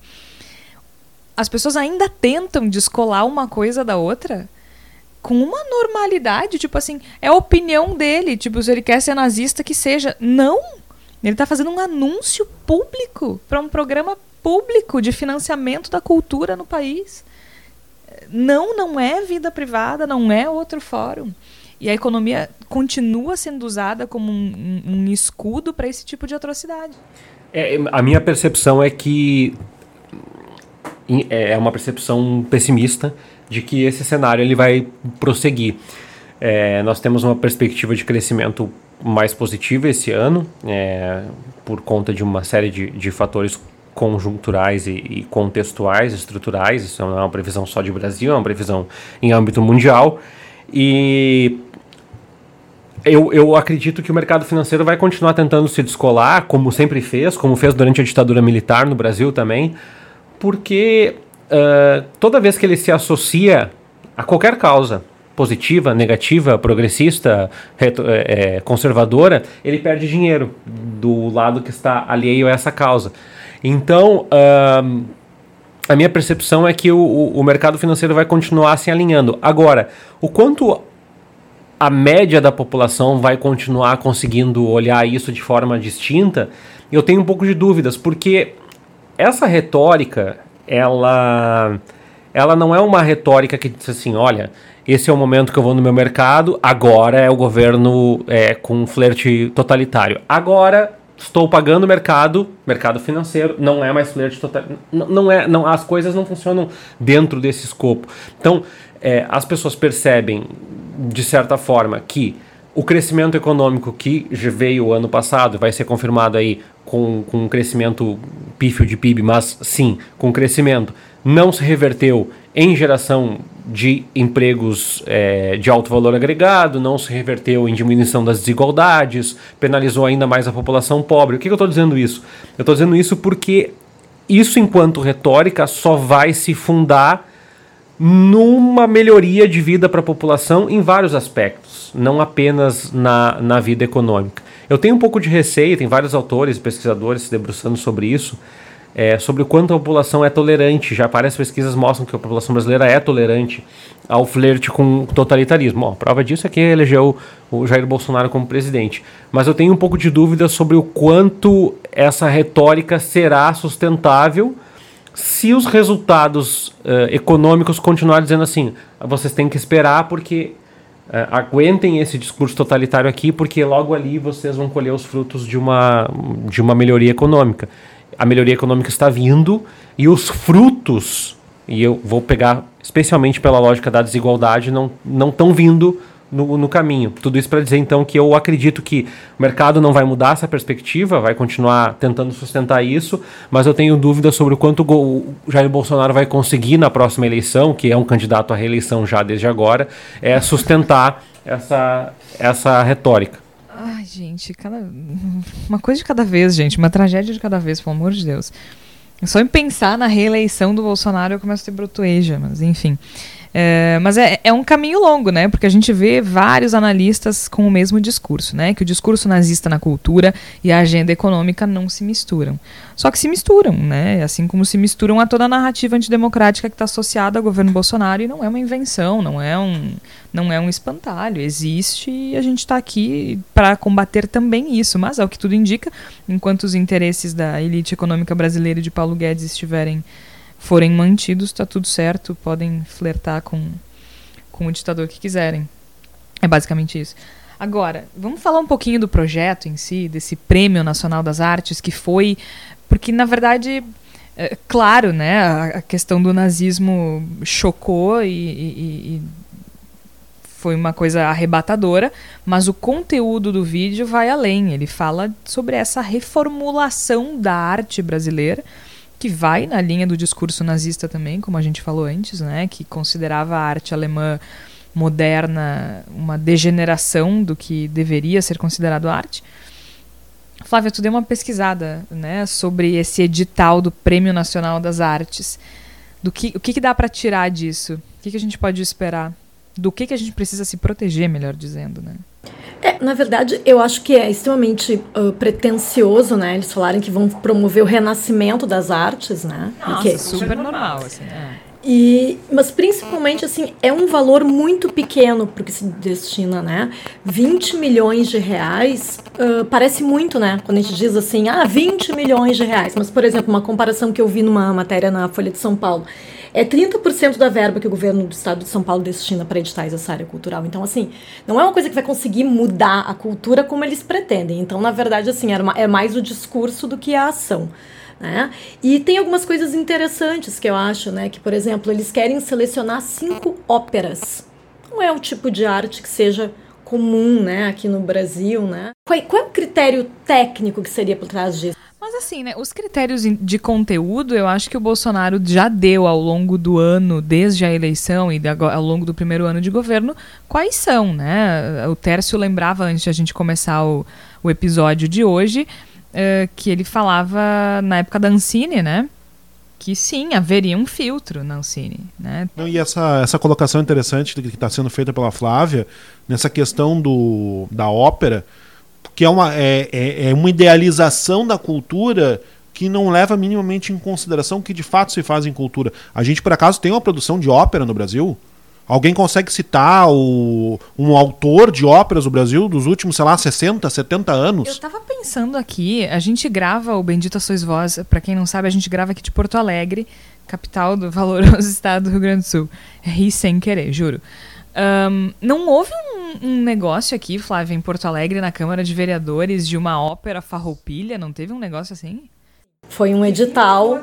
As pessoas ainda tentam descolar uma coisa da outra com uma normalidade, tipo assim, é a opinião dele, tipo, se ele quer ser nazista, que seja. Não! Ele está fazendo um anúncio público para um programa público de financiamento da cultura no país. Não, não é vida privada, não é outro fórum. E a economia continua sendo usada como um, um, escudo para esse tipo de atrocidade. É, a minha percepção é que é uma percepção pessimista de que esse cenário ele vai prosseguir. É, nós temos uma perspectiva de crescimento mais positiva esse ano, é, por conta de uma série de, de fatores conjunturais e, e, contextuais, estruturais. Isso não é uma previsão só de Brasil, é uma previsão em âmbito mundial. E eu, eu acredito que o mercado financeiro vai continuar tentando se descolar, como sempre fez, como fez durante a ditadura militar no Brasil também, porque uh, toda vez que ele se associa a qualquer causa, positiva, negativa, progressista, é, conservadora, ele perde dinheiro do lado que está alheio a essa causa. Então, uh, a minha percepção é que o, o, mercado financeiro vai continuar se alinhando. Agora, o quanto a média da população vai continuar conseguindo olhar isso de forma distinta, eu tenho um pouco de dúvidas, porque essa retórica, ela, ela não é uma retórica que diz assim, olha, esse é o momento que eu vou no meu mercado, agora é o governo é, com um flerte totalitário. Agora estou pagando o mercado, mercado financeiro, não é mais flerte totalitário. Não, não é, não, as coisas não funcionam dentro desse escopo. Então, é, as pessoas percebem, de certa forma, que o crescimento econômico que veio ano passado vai ser confirmado aí com, com um crescimento pífio de PIB, mas sim, com crescimento, não se reverteu em geração de empregos é, de alto valor agregado, não se reverteu em diminuição das desigualdades, penalizou ainda mais a população pobre. O que, que eu estou dizendo isso? Eu estou dizendo isso porque isso, enquanto retórica, só vai se fundar numa melhoria de vida para a população em vários aspectos, não apenas na, na vida econômica. Eu tenho um pouco de receio, tem vários autores e pesquisadores se debruçando sobre isso, é, sobre o quanto a população é tolerante. Já várias pesquisas mostram que a população brasileira é tolerante ao flerte com totalitarismo. A prova disso é que elegeu o Jair Bolsonaro como presidente. Mas eu tenho um pouco de dúvida sobre o quanto essa retórica será sustentável se os resultados uh, econômicos continuarem dizendo assim, vocês têm que esperar porque uh, aguentem esse discurso totalitário aqui, porque logo ali vocês vão colher os frutos de uma, de uma melhoria econômica. A melhoria econômica está vindo e os frutos, e eu vou pegar especialmente pela lógica da desigualdade, não estão vindo no, no caminho. Tudo isso para dizer então que eu acredito que o mercado não vai mudar essa perspectiva, vai continuar tentando sustentar isso, mas eu tenho dúvidas sobre o quanto o Jair Bolsonaro vai conseguir na próxima eleição, que é um candidato à reeleição já desde agora, é sustentar essa, essa retórica. Ai, gente, cada... uma coisa de cada vez, gente, uma tragédia de cada vez, pelo amor de Deus. Só em pensar na reeleição do Bolsonaro eu começo a ter brotoeja, mas enfim. É, mas é, é, um caminho longo, né? Porque a gente vê vários analistas com o mesmo discurso, né? Que o discurso nazista na cultura e a agenda econômica não se misturam. Só que se misturam, né? Assim como se misturam a toda a narrativa antidemocrática que está associada ao governo Bolsonaro e não é uma invenção, não é um, não é um espantalho. Existe e a gente está aqui para combater também isso. Mas, ao que tudo indica, enquanto os interesses da elite econômica brasileira e de Paulo Guedes estiverem forem mantidos, está tudo certo, podem flertar com, com o ditador que quiserem. É basicamente isso. Agora, vamos falar um pouquinho do projeto em si, desse Prêmio Nacional das Artes, que foi. Porque, na verdade, é, claro, né, a, questão do nazismo chocou e, e, e foi uma coisa arrebatadora, mas o conteúdo do vídeo vai além. Ele fala sobre essa reformulação da arte brasileira que vai na linha do discurso nazista também, como a gente falou antes, né, que considerava a arte alemã moderna uma degeneração do que deveria ser considerado arte. Flávia, tu deu uma pesquisada né, sobre esse edital do Prêmio Nacional das Artes. Do que, o que, que dá para tirar disso? O que, que a gente pode esperar? Do que, que a gente precisa se proteger, melhor dizendo, né? É, na verdade, eu acho que é extremamente uh, pretencioso, né? Eles falarem que vão promover o renascimento das artes, né? Nossa, que... super normal, assim. É. E, mas principalmente assim, é um valor muito pequeno para o que se destina, né? 20 milhões de reais uh, parece muito, né? Quando a gente diz assim, ah, 20 milhões de reais. Mas, por exemplo, uma comparação que eu vi numa matéria na Folha de São Paulo é 30% da verba que o governo do estado de São Paulo destina para editais essa área cultural. Então, assim, não é uma coisa que vai conseguir mudar a cultura como eles pretendem. Então, na verdade, assim, é mais o discurso do que a ação. Né? E tem algumas coisas interessantes que eu acho, né? Que, por exemplo, eles querem selecionar cinco óperas. Não é o tipo de arte que seja comum, né, aqui no Brasil, né? Qual, qual é o critério técnico que seria por trás disso? Mas assim, né, os critérios de conteúdo, eu acho que o Bolsonaro já deu ao longo do ano, desde a eleição e ao longo do primeiro ano de governo, quais são, né? O Tércio lembrava antes de a gente começar o, o episódio de hoje, uh, que ele falava na época da Ancine, né? que sim, haveria um filtro na Ancine. Né? E essa, essa colocação interessante que está sendo feita pela Flávia, nessa questão do, da ópera, que é uma, é, é, é uma idealização da cultura que não leva minimamente em consideração o que de fato se faz em cultura. A gente, por acaso, tem uma produção de ópera no Brasil? Alguém consegue citar o, um autor de óperas do Brasil dos últimos, sei lá, 60, 70 anos? Eu tava pensando aqui, a gente grava o Bendita Sois Vós, para quem não sabe, a gente grava aqui de Porto Alegre, capital do valoroso estado do Rio Grande do Sul. Ri sem querer, juro. Um, não houve um, um, negócio aqui, Flávia, em Porto Alegre, na Câmara de Vereadores, de uma ópera farroupilha? Não teve um negócio assim? Foi um edital.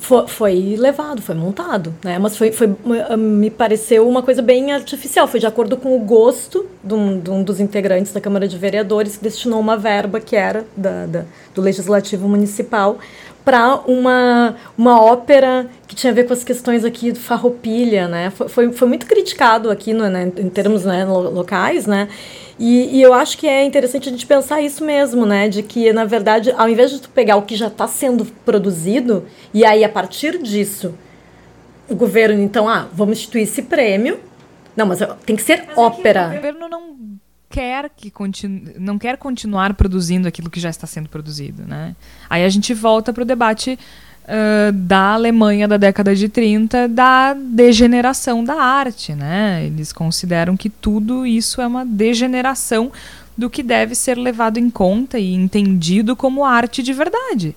Foi, foi levado, foi montado, né? Mas foi, foi, me pareceu uma coisa bem artificial. Foi de acordo com o gosto de um, de um dos integrantes da Câmara de Vereadores, que destinou uma verba que era da, da do Legislativo Municipal para uma, uma ópera que tinha a ver com as questões aqui do farroupilha, né? Foi, foi, foi muito criticado aqui no, né, em termos né, locais, né? E, e, eu acho que é interessante a gente pensar isso mesmo, né? De que, na verdade, ao invés de tu pegar o que já está sendo produzido, e aí, a partir disso, o governo, então, ah, vamos instituir esse prêmio. Não, mas tem que ser mas ópera. É que o governo não quer que continue, não quer continuar produzindo aquilo que já está sendo produzido, né? Aí a gente volta para o debate uh, da Alemanha da década de 30 da degeneração da arte, né? Eles consideram que tudo isso é uma degeneração do que deve ser levado em conta e entendido como arte de verdade.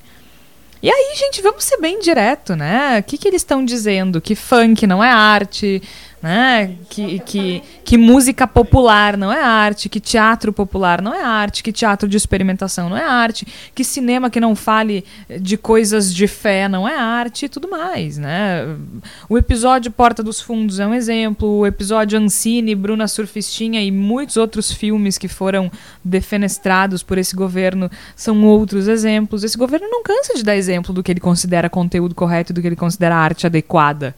E aí, gente, vamos ser bem direto, né? O que, que eles estão dizendo? Que funk não é arte, né? Que, que, que música popular não é arte, que teatro popular não é arte, que teatro de experimentação não é arte, que cinema que não fale de coisas de fé não é arte e tudo mais, né? O episódio Porta dos Fundos é um exemplo, o episódio Ancine, Bruna Surfistinha e muitos outros filmes que foram defenestrados por esse governo são outros exemplos. Esse governo não cansa de dar exemplo do que ele considera conteúdo correto e do que ele considera arte adequada,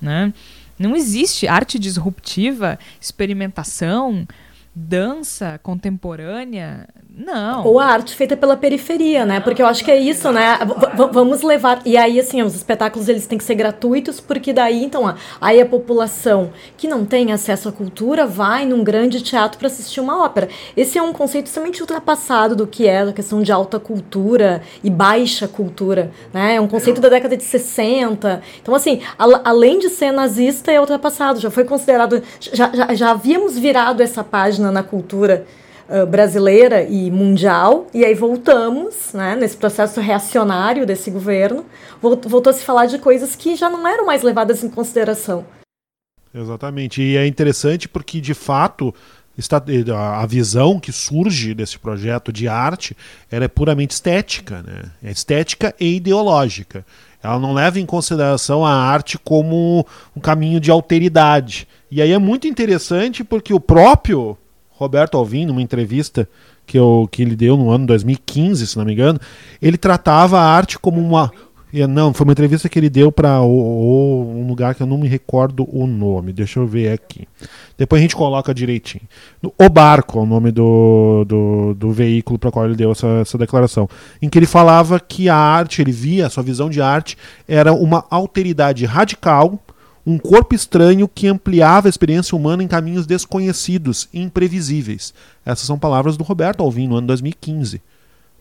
né? Não existe arte disruptiva, experimentação, dança contemporânea. Não. Ou a arte feita pela periferia, né? Porque eu acho que é isso, né? V vamos levar. E aí, assim, os espetáculos eles têm que ser gratuitos, porque daí, então, aí a população que não tem acesso à cultura vai num grande teatro para assistir uma ópera. Esse é um conceito extremamente ultrapassado do que é a questão de alta cultura e baixa cultura, né? É um conceito da década de 60. Então, assim, além de ser nazista, é ultrapassado. Já foi considerado. Já, já, já havíamos virado essa página na cultura brasileira e mundial, e aí voltamos, né, nesse processo reacionário desse governo, voltou a se falar de coisas que já não eram mais levadas em consideração. Exatamente, e é interessante porque, de fato, está, a visão que surge desse projeto de arte ela é puramente estética, né? é estética e ideológica. Ela não leva em consideração a arte como um caminho de alteridade. E aí é muito interessante porque o próprio Roberto Alvim, numa entrevista que, eu, que ele deu no ano 2015, se não me engano, ele tratava a arte como uma. Não, foi uma entrevista que ele deu para um lugar que eu não me recordo o nome. Deixa eu ver aqui. Depois a gente coloca direitinho. O Barco é o nome do, do, do veículo para qual ele deu essa, essa declaração. Em que ele falava que a arte, ele via, a sua visão de arte, era uma alteridade radical um corpo estranho que ampliava a experiência humana em caminhos desconhecidos e imprevisíveis. Essas são palavras do Roberto Alvim no ano 2015.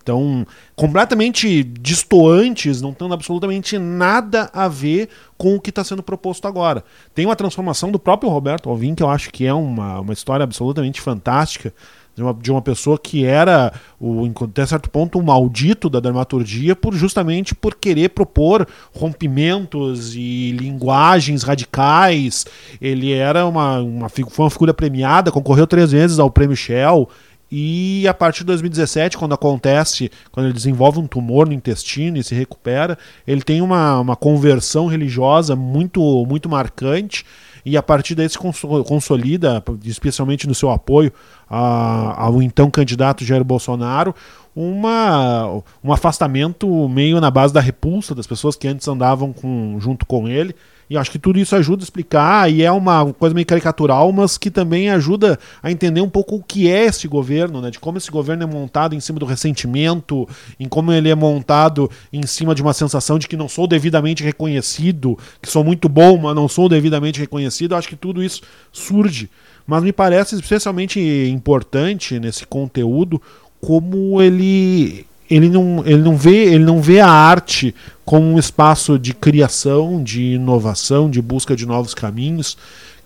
Então, completamente distoantes, não tendo absolutamente nada a ver com o que está sendo proposto agora. Tem uma transformação do próprio Roberto Alvim, que eu acho que é uma, uma história absolutamente fantástica, de uma, de uma pessoa que era, o, até certo ponto, um maldito da dramaturgia, por justamente por querer propor rompimentos e linguagens radicais. Ele era uma, uma, foi uma figura premiada, concorreu três vezes ao Prêmio Shell. E a partir de 2017, quando acontece, quando ele desenvolve um tumor no intestino e se recupera, ele tem uma, uma conversão religiosa muito, muito marcante e a partir daí se consolida, especialmente no seu apoio ao então candidato Jair Bolsonaro, uma, um afastamento meio na base da repulsa das pessoas que antes andavam com, junto com ele. E acho que tudo isso ajuda a explicar, e é uma coisa meio caricatural, mas que também ajuda a entender um pouco o que é esse governo, né? De como esse governo é montado em cima do ressentimento, em como ele é montado em cima de uma sensação de que não sou devidamente reconhecido, que sou muito bom, mas não sou devidamente reconhecido. acho que tudo isso surge. Mas me parece especialmente importante nesse conteúdo como ele ele não, ele não vê ele não vê a arte como um espaço de criação, de inovação, de busca de novos caminhos,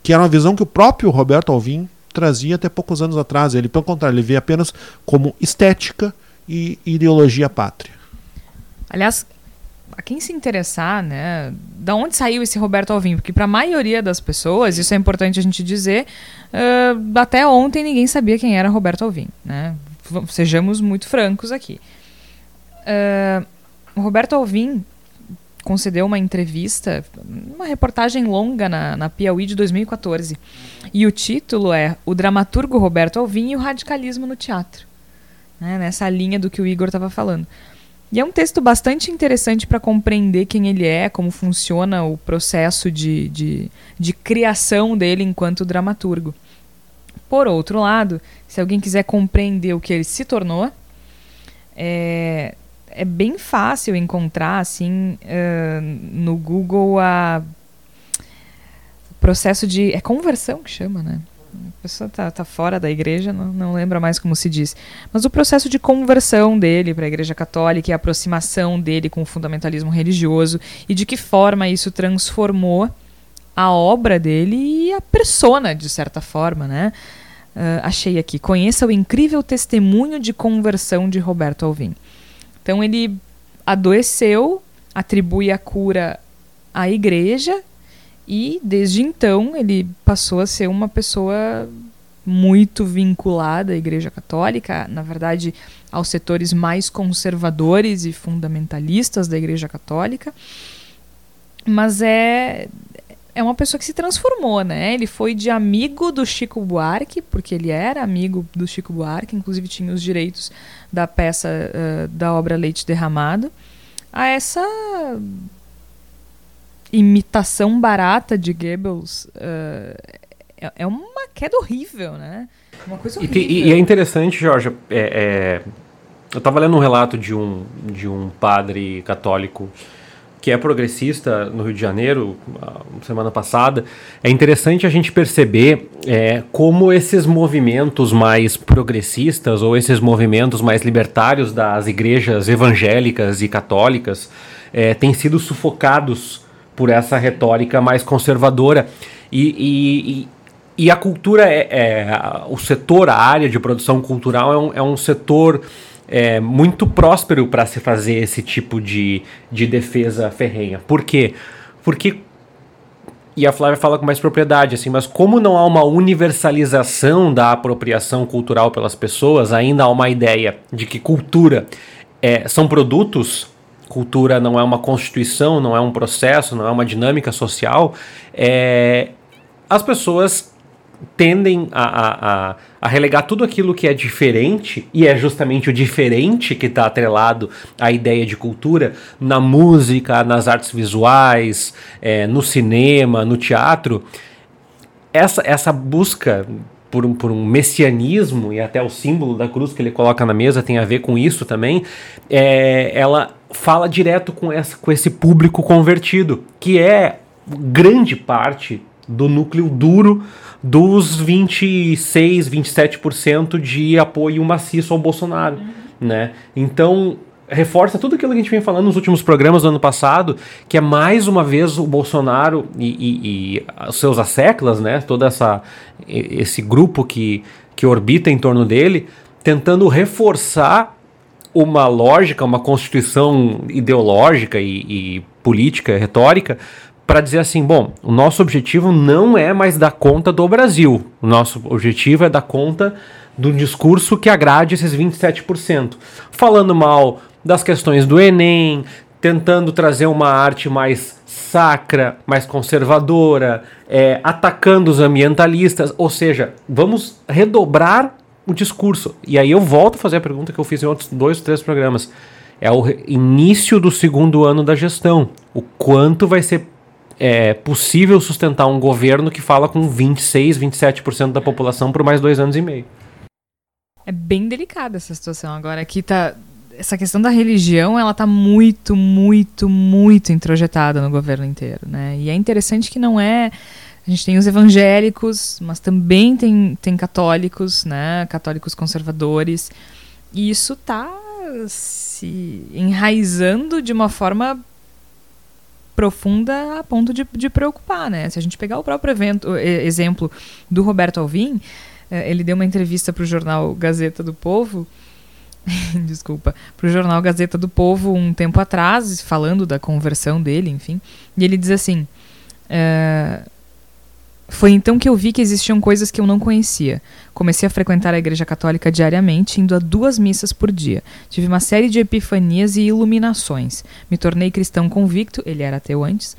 que era uma visão que o próprio Roberto Alvim trazia até poucos anos atrás. Ele, pelo contrário, ele vê apenas como estética e ideologia pátria. Aliás, a quem se interessar, né, da onde saiu esse Roberto Alvim? Porque para a maioria das pessoas, isso é importante a gente dizer, uh, até ontem ninguém sabia quem era Roberto Alvim, né? Sejamos muito francos aqui. Uh, Roberto Alvim concedeu uma entrevista, uma reportagem longa na, na Piauí de 2014. E o título é O Dramaturgo Roberto Alvim e o Radicalismo no Teatro. Né, nessa linha do que o Igor estava falando. E é um texto bastante interessante para compreender quem ele é, como funciona o processo de, de, de criação dele enquanto dramaturgo. Por outro lado, se alguém quiser compreender o que ele se tornou, é, é bem fácil encontrar assim uh, no Google a processo de é conversão que chama, né? A pessoa tá, tá fora da igreja, não, não lembra mais como se diz. Mas o processo de conversão dele para a igreja católica e a aproximação dele com o fundamentalismo religioso e de que forma isso transformou a obra dele e a persona, de certa forma, né? Uh, achei aqui. Conheça o incrível testemunho de conversão de Roberto Alvim. Então ele adoeceu, atribui a cura à igreja e desde então ele passou a ser uma pessoa muito vinculada à Igreja Católica, na verdade, aos setores mais conservadores e fundamentalistas da Igreja Católica. Mas é é uma pessoa que se transformou, né? Ele foi de amigo do Chico Buarque, porque ele era amigo do Chico Buarque, inclusive tinha os direitos da peça uh, da obra Leite Derramado, a essa imitação barata de Goebbels. Uh, é, é uma queda horrível, né? Uma coisa e, te, e, é interessante, Jorge, é, é, eu estava lendo um relato de um, de um padre católico que é progressista no Rio de Janeiro, semana passada, é interessante a gente perceber é, como esses movimentos mais progressistas ou esses movimentos mais libertários das igrejas evangélicas e católicas é, têm sido sufocados por essa retórica mais conservadora. E, e, e, a cultura, é, é, o setor, a área de produção cultural é um, é um setor é, muito próspero para se fazer esse tipo de, de defesa ferrenha. Por quê? Porque e a Flávia fala com mais propriedade, assim, mas como não há uma universalização da apropriação cultural pelas pessoas, ainda há uma ideia de que cultura é, são produtos, cultura não é uma constituição, não é um processo, não é uma dinâmica social, é, as pessoas tendem a, a, a, relegar tudo aquilo que é diferente, e é justamente o diferente que está atrelado à ideia de cultura, na música, nas artes visuais, é, no cinema, no teatro. Essa, essa busca por um, por um messianismo, e até o símbolo da cruz que ele coloca na mesa tem a ver com isso também, é, ela fala direto com, essa, com esse público convertido, que é grande parte do núcleo duro dos 26, 27% de apoio maciço ao Bolsonaro, uhum. né? Então, reforça tudo aquilo que a gente vem falando nos últimos programas do ano passado, que é mais uma vez o Bolsonaro e, e, e os seus asseclas, né? Todo essa, esse grupo que, que orbita em torno dele, tentando reforçar uma lógica, uma constituição ideológica e, e política, retórica, para dizer assim: bom, o nosso objetivo não é mais dar conta do Brasil, o nosso objetivo é dar conta do discurso que agrade esses 27%. Falando mal das questões do Enem, tentando trazer uma arte mais sacra, mais conservadora, é, atacando os ambientalistas, ou seja, vamos redobrar o discurso. E aí eu volto a fazer a pergunta que eu fiz em outros dois, três programas. É o início do segundo ano da gestão. O quanto vai ser é possível sustentar um governo que fala com 26, 27% da população por mais dois anos e meio. É bem delicada essa situação. Agora, aqui tá. Essa questão da religião, ela tá muito, muito, muito introjetada no governo inteiro, né? E é interessante que não é. A gente tem os evangélicos, mas também tem, tem católicos, né? Católicos conservadores. E isso tá se enraizando de uma forma profunda a ponto de, de preocupar, né? Se a gente pegar o próprio evento, exemplo do Roberto Alvim, é, ele deu uma entrevista para o jornal Gazeta do Povo, desculpa, para o jornal Gazeta do Povo um tempo atrás, falando da conversão dele, enfim, e ele diz assim: é, foi então que eu vi que existiam coisas que eu não conhecia. Comecei a frequentar a igreja católica diariamente, indo a duas missas por dia. Tive uma série de epifanias e iluminações. Me tornei cristão convicto, ele era ateu antes.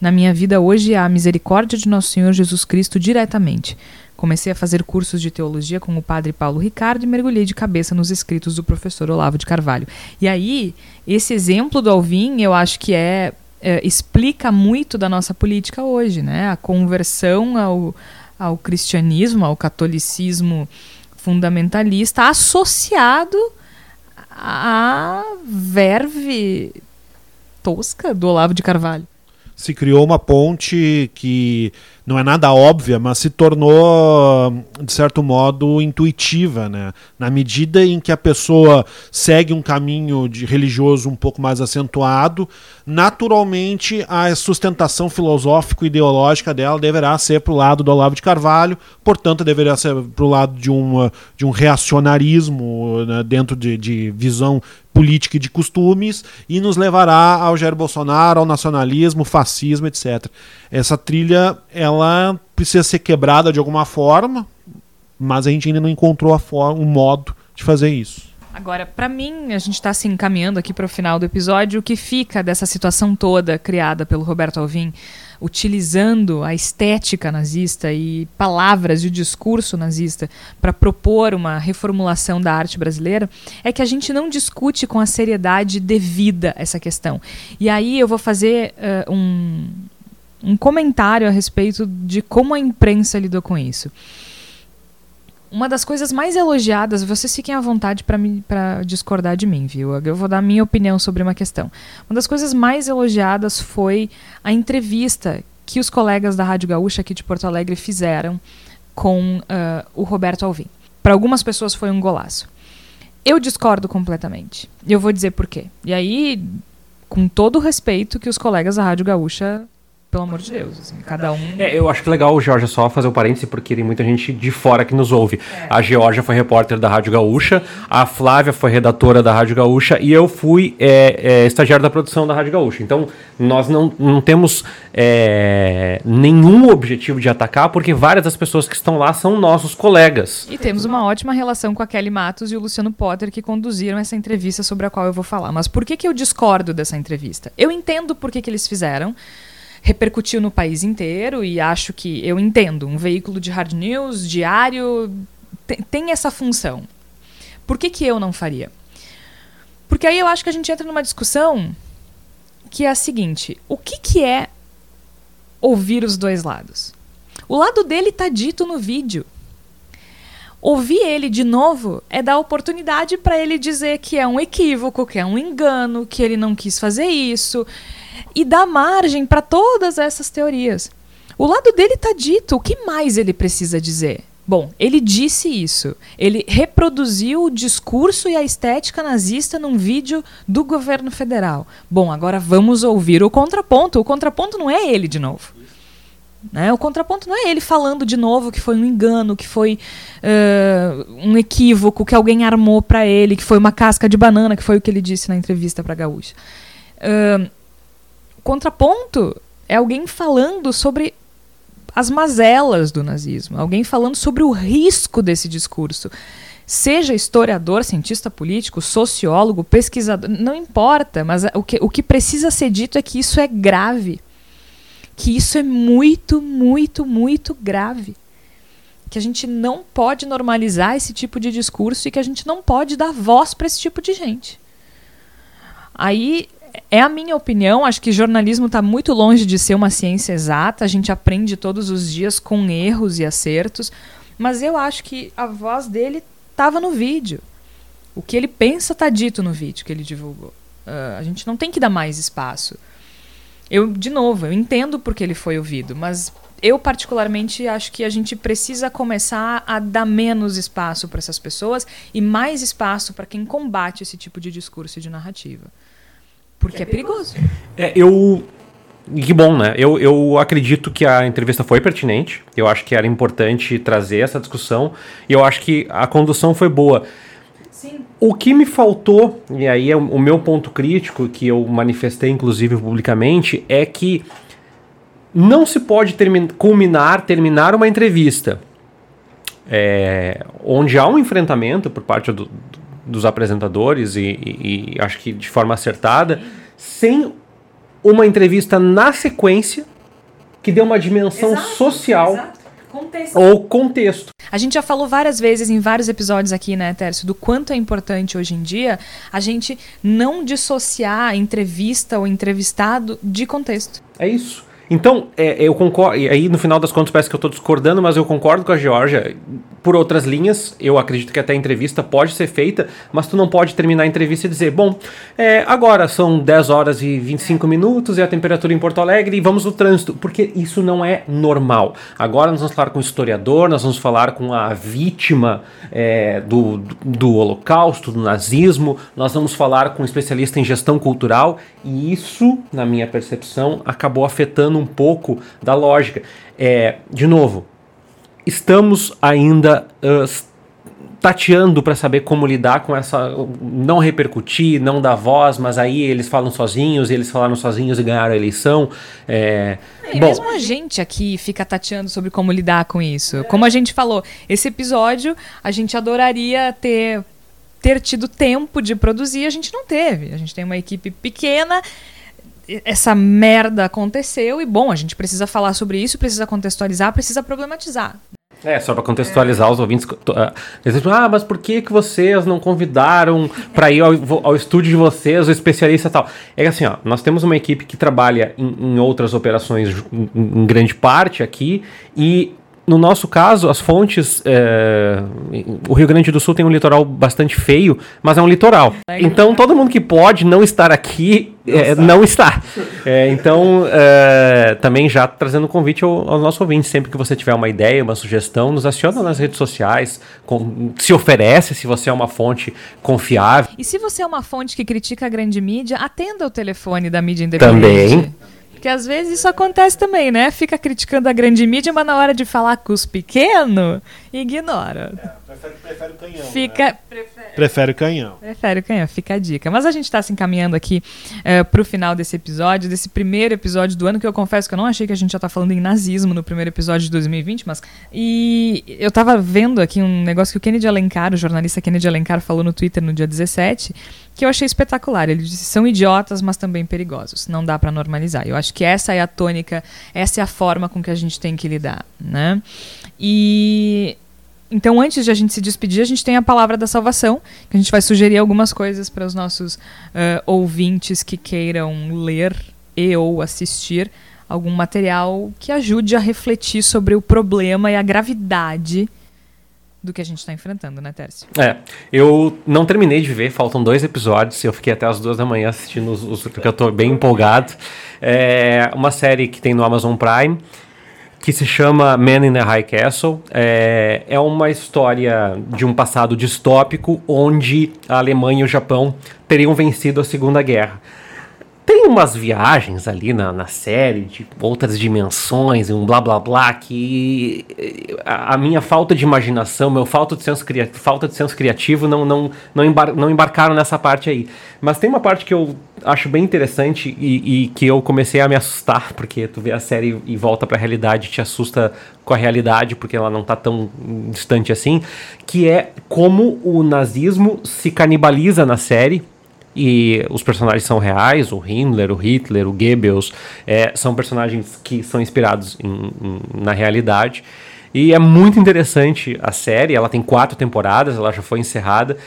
Na minha vida hoje há a misericórdia de nosso Senhor Jesus Cristo diretamente. Comecei a fazer cursos de teologia com o padre Paulo Ricardo e mergulhei de cabeça nos escritos do professor Olavo de Carvalho. E aí, esse exemplo do Alvin, eu acho que é é, explica muito da nossa política hoje, né? A conversão ao, ao cristianismo, ao catolicismo fundamentalista, associado à verve tosca do Olavo de Carvalho. Se criou uma ponte que não é nada óbvia, mas se tornou, de certo modo, intuitiva, né? Na medida em que a pessoa segue um caminho de religioso um pouco mais acentuado, naturalmente a sustentação filosófico-ideológica dela deverá ser para o lado do Olavo de Carvalho, portanto, deveria ser para o lado de, uma, de um reacionarismo né, dentro de, de visão política e de costumes e nos levará ao Jair Bolsonaro, ao nacionalismo, fascismo, etc. Essa trilha, ela precisa ser quebrada de alguma forma, mas a gente ainda não encontrou a forma, um modo de fazer isso. Agora, para mim, a gente está se encaminhando aqui para o final do episódio. O que fica dessa situação toda criada pelo Roberto Alvim, utilizando a estética nazista e palavras e o discurso nazista para propor uma reformulação da arte brasileira, é que a gente não discute com a seriedade devida essa questão. E aí eu vou fazer uh, um, um comentário a respeito de como a imprensa lidou com isso. Uma das coisas mais elogiadas, vocês fiquem à vontade para discordar de mim, viu? Eu vou dar a minha opinião sobre uma questão. Uma das coisas mais elogiadas foi a entrevista que os colegas da Rádio Gaúcha aqui de Porto Alegre fizeram com uh, o Roberto Alvim. Para algumas pessoas foi um golaço. Eu discordo completamente. E eu vou dizer por quê. E aí, com todo o respeito que os colegas da Rádio Gaúcha pelo amor de Deus, assim, cada um. É, eu acho que legal, Georgia, só fazer o um parêntese, porque tem muita gente de fora que nos ouve. É. A Georgia foi repórter da Rádio Gaúcha, a Flávia foi redatora da Rádio Gaúcha e eu fui é, é, estagiário da produção da Rádio Gaúcha. Então, nós não, não temos é, nenhum objetivo de atacar, porque várias das pessoas que estão lá são nossos colegas. E temos uma ótima relação com a Kelly Matos e o Luciano Potter, que conduziram essa entrevista sobre a qual eu vou falar. Mas por que, que eu discordo dessa entrevista? Eu entendo por que, que eles fizeram repercutiu no país inteiro e acho que eu entendo. Um veículo de hard news diário tem, tem essa função. Por que, que eu não faria? Porque aí eu acho que a gente entra numa discussão que é a seguinte: o que, que é ouvir os dois lados? O lado dele está dito no vídeo. Ouvir ele de novo é dar oportunidade para ele dizer que é um equívoco, que é um engano, que ele não quis fazer isso, e dá margem para todas essas teorias. O lado dele está dito, o que mais ele precisa dizer? Bom, ele disse isso. Ele reproduziu o discurso e a estética nazista num vídeo do governo federal. Bom, agora vamos ouvir o contraponto. O contraponto não é ele de novo. Né? O contraponto não é ele falando de novo que foi um engano, que foi uh, um equívoco, que alguém armou para ele, que foi uma casca de banana, que foi o que ele disse na entrevista para Gaúcha. Uh, contraponto é alguém falando sobre as mazelas do nazismo, alguém falando sobre o risco desse discurso. Seja historiador, cientista político, sociólogo, pesquisador, não importa, mas o que, o que precisa ser dito é que isso é grave. Que isso é muito, muito, muito grave. Que a gente não pode normalizar esse tipo de discurso e que a gente não pode dar voz para esse tipo de gente. Aí é a minha opinião. Acho que jornalismo está muito longe de ser uma ciência exata. A gente aprende todos os dias com erros e acertos. Mas eu acho que a voz dele estava no vídeo. O que ele pensa está dito no vídeo que ele divulgou. Uh, a gente não tem que dar mais espaço. Eu, de novo, eu entendo porque ele foi ouvido, mas eu particularmente acho que a gente precisa começar a dar menos espaço para essas pessoas e mais espaço para quem combate esse tipo de discurso e de narrativa. Porque é perigoso. É, eu. Que bom, né? Eu, eu acredito que a entrevista foi pertinente. Eu acho que era importante trazer essa discussão. E eu acho que a condução foi boa. Sim. O que me faltou, e aí é o meu ponto crítico, que eu manifestei inclusive publicamente, é que não se pode termi culminar, terminar uma entrevista é, onde há um enfrentamento por parte do, dos apresentadores e, e, e, acho que de forma acertada, sem uma entrevista na sequência que dê uma dimensão exato, social exato. Contexto. ou contexto. A gente já falou várias vezes em vários episódios aqui, né, Tércio, do quanto é importante hoje em dia a gente não dissociar a entrevista ou entrevistado de contexto. É isso. Então, é, eu concordo, e aí no final das contas parece que eu estou discordando, mas eu concordo com a Georgia. Por outras linhas, eu acredito que até a entrevista pode ser feita, mas tu não pode terminar a entrevista e dizer, bom, é, agora são 10 horas e 25 minutos e a temperatura em Porto Alegre e vamos no trânsito, porque isso não é normal. Agora nós vamos falar com o historiador, nós vamos falar com a vítima é, do, do holocausto, do nazismo, nós vamos falar com um especialista em gestão cultural e isso, na minha percepção, acabou afetando um pouco da lógica. É, de novo, estamos ainda uh, tateando para saber como lidar com essa. não repercutir, não dar voz, mas aí eles falam sozinhos, e eles falaram sozinhos e ganharam a eleição. É, é, bom, mesmo a gente aqui fica tateando sobre como lidar com isso. Como a gente falou, esse episódio a gente adoraria ter. Ter tido tempo de produzir, a gente não teve. A gente tem uma equipe pequena essa merda aconteceu e bom, a gente precisa falar sobre isso, precisa contextualizar, precisa problematizar. É, só para contextualizar é. os ouvintes. Eles ah, mas por que, que vocês não convidaram para ir ao, ao, estúdio de vocês, o especialista tal? É que assim, ó, nós temos uma equipe que trabalha em, em outras operações em, em grande parte aqui e no nosso caso, as fontes. É, o Rio Grande do Sul tem um litoral bastante feio, mas é um litoral. Então, todo mundo que pode não estar aqui é, não está. É, então, é, também já trazendo um convite ao, ao, nosso ouvinte, sempre que você tiver uma ideia, uma sugestão, nos aciona nas redes sociais, com, se oferece se você é uma fonte confiável. E se você é uma fonte que critica a grande mídia, atenda o telefone da mídia independente. Também. Porque às vezes isso acontece também, né? Fica criticando a grande mídia, mas na hora de falar com os pequenos, ignora. É, prefere, prefere o canhão. Fica. Né? Prefere. prefere. o canhão. Prefere o canhão, fica a dica. Mas a gente está se encaminhando aqui uh, pro final desse episódio, desse primeiro episódio do ano, que eu confesso que eu não achei que a gente já tá falando em nazismo no primeiro episódio de 2020, mas. E eu tava vendo aqui um negócio que o Kennedy Alencar, o jornalista Kennedy Alencar, falou no Twitter no dia 17, que eu achei espetacular. Ele disse: são idiotas, mas também perigosos. Não dá para normalizar. Eu acho que essa é a tônica, essa é a forma com que a gente tem que lidar, né? E então, antes de a gente se despedir, a gente tem a palavra da salvação, que a gente vai sugerir algumas coisas para os nossos uh, ouvintes que queiram ler e ou assistir algum material que ajude a refletir sobre o problema e a gravidade do que a gente está enfrentando, né, Tércio? É, eu não terminei de ver, faltam dois episódios, eu fiquei até as duas da manhã assistindo os, os porque eu estou bem empolgado. É uma série que tem no Amazon Prime, que se chama Man in the High Castle. É, é uma história de um passado distópico onde a Alemanha e o Japão teriam vencido a Segunda Guerra. Tem umas viagens ali na, na série de outras dimensões e um blá blá blá que a, a minha falta de imaginação, meu falta de senso, cria, falta de senso criativo não, não, não, embar, não embarcaram nessa parte aí. Mas tem uma parte que eu acho bem interessante e, e, que eu comecei a me assustar, porque tu vê a série e volta para a realidade, te assusta com a realidade, porque ela não tá tão distante assim, que é como o nazismo se canibaliza na série e os personagens são reais, o Himmler, o Hitler, o Goebbels, é, são personagens que são inspirados em, em, na realidade. E é muito interessante a série, ela tem quatro temporadas, ela já foi encerrada,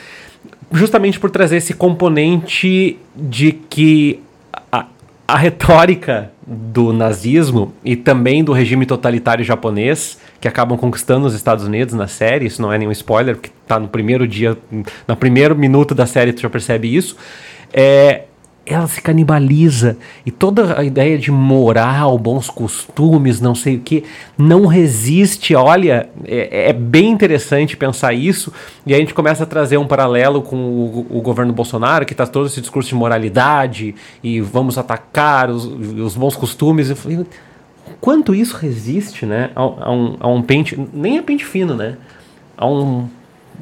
justamente por trazer esse componente de que a, a retórica do nazismo e também do regime totalitário japonês, que acabam conquistando os Estados Unidos na série, isso não é nenhum spoiler, porque tá no primeiro dia, no primeiro minuto da série tu já percebe isso, é, ela se canibaliza e toda a ideia de moral, bons costumes, não sei o que, não resiste. Olha, é, é, bem interessante pensar isso e a gente começa a trazer um paralelo com o, o governo Bolsonaro, que está todo esse discurso de moralidade e vamos atacar os, os bons costumes. E, quanto isso resiste, né, a, a, um, a um pente, nem é pente fino, né, a um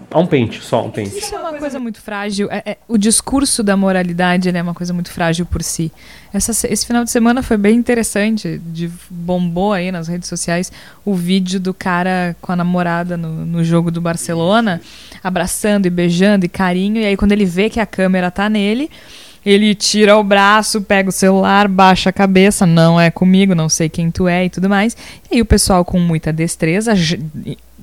a um pente, só um pente. Isso é uma coisa muito frágil. É, é, o discurso da moralidade é uma coisa muito frágil por si. Essa, esse final de semana foi bem interessante. De, bombou aí nas redes sociais o vídeo do cara com a namorada no, no jogo do Barcelona, abraçando e beijando e carinho. E aí, quando ele vê que a câmera tá nele, ele tira o braço, pega o celular, baixa a cabeça, não é comigo, não sei quem tu é e tudo mais. E aí o pessoal com muita destreza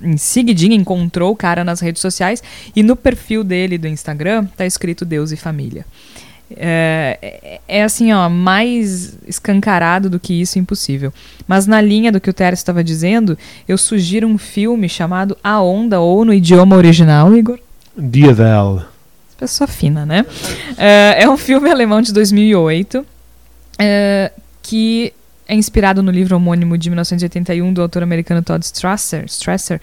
em seguidinha encontrou o cara nas redes sociais e no perfil dele do Instagram tá escrito Deus e família. É, é, é assim, ó, mais escancarado do que isso, impossível. Mas na linha do que o Teres estava dizendo, eu sugiro um filme chamado A Onda, ou no idioma original, Igor. Dievel. Pessoa fina, né? É, é um filme alemão de 2008 é, que é inspirado no livro homônimo de 1981 do autor americano Todd Strasser, Strasser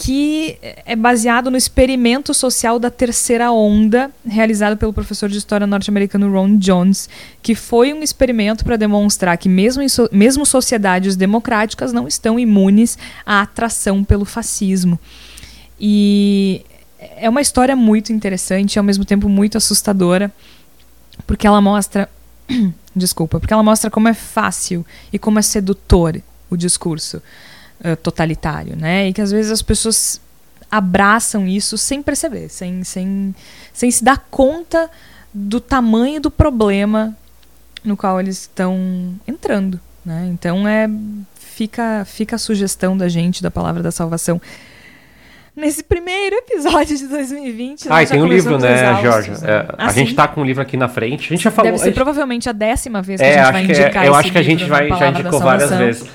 que é baseado no experimento social da terceira onda, realizado pelo professor de história norte-americano Ron Jones, que foi um experimento para demonstrar que mesmo, so mesmo sociedades democráticas não estão imunes à atração pelo fascismo. E é uma história muito interessante e ao mesmo tempo muito assustadora, porque ela mostra desculpa, porque ela mostra como é fácil e como é sedutor o discurso uh, totalitário, né? E que às vezes as pessoas abraçam isso sem perceber, sem, sem, sem se dar conta do tamanho do problema no qual eles estão entrando, né? Então é fica fica a sugestão da gente da palavra da salvação nesse primeiro episódio de 2020. Ah, e tem um livro, né, Jorge? É, a gente tá com um livro aqui na frente. A gente já falou. Deve ser gente... provavelmente a décima vez que é, a gente vai indicar é, Eu acho que a gente vai, já indicou várias vezes.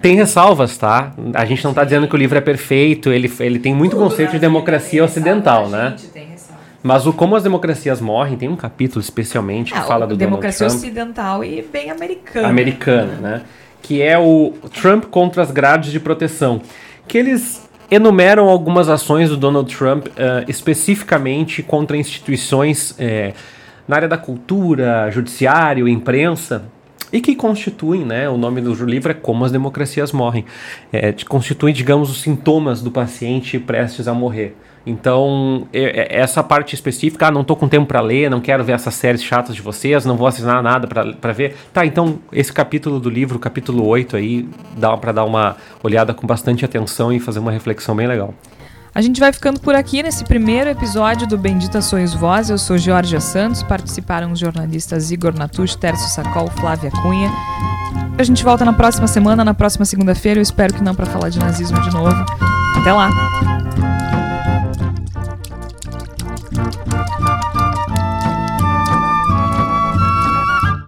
tem ressalvas, tá? A gente não está dizendo que o livro é perfeito, ele, ele tem muito conceito de democracia ocidental, né? Mas o Como as Democracias Morrem tem um capítulo especialmente que Ah, fala do democracia Donald Trump. ocidental e bem americana. americana, né? Que é o Trump contra as grades de proteção. Que eles enumeram algumas ações do Donald Trump eh, especificamente contra instituições eh, na área da cultura, judiciário, imprensa. E que constituem, né? O nome do livro é Como as Democracias Morrem. É, constituem, digamos, os sintomas do paciente prestes a morrer. Então, essa parte específica, ah, não tô com tempo para ler, não quero ver essas séries chatas de vocês, não vou assinar nada para ver. Tá, então, esse capítulo do livro, capítulo 8 aí, dá para dar uma olhada com bastante atenção e fazer uma reflexão bem legal. A gente vai ficando por aqui nesse primeiro episódio do Bendita Sois Vós. Eu sou Georgia Santos, participaram os jornalistas Igor Natush, Tércio Sacol, Flávia Cunha. A gente volta na próxima semana, na próxima segunda-feira. Eu espero que não para falar de nazismo de novo. Até lá!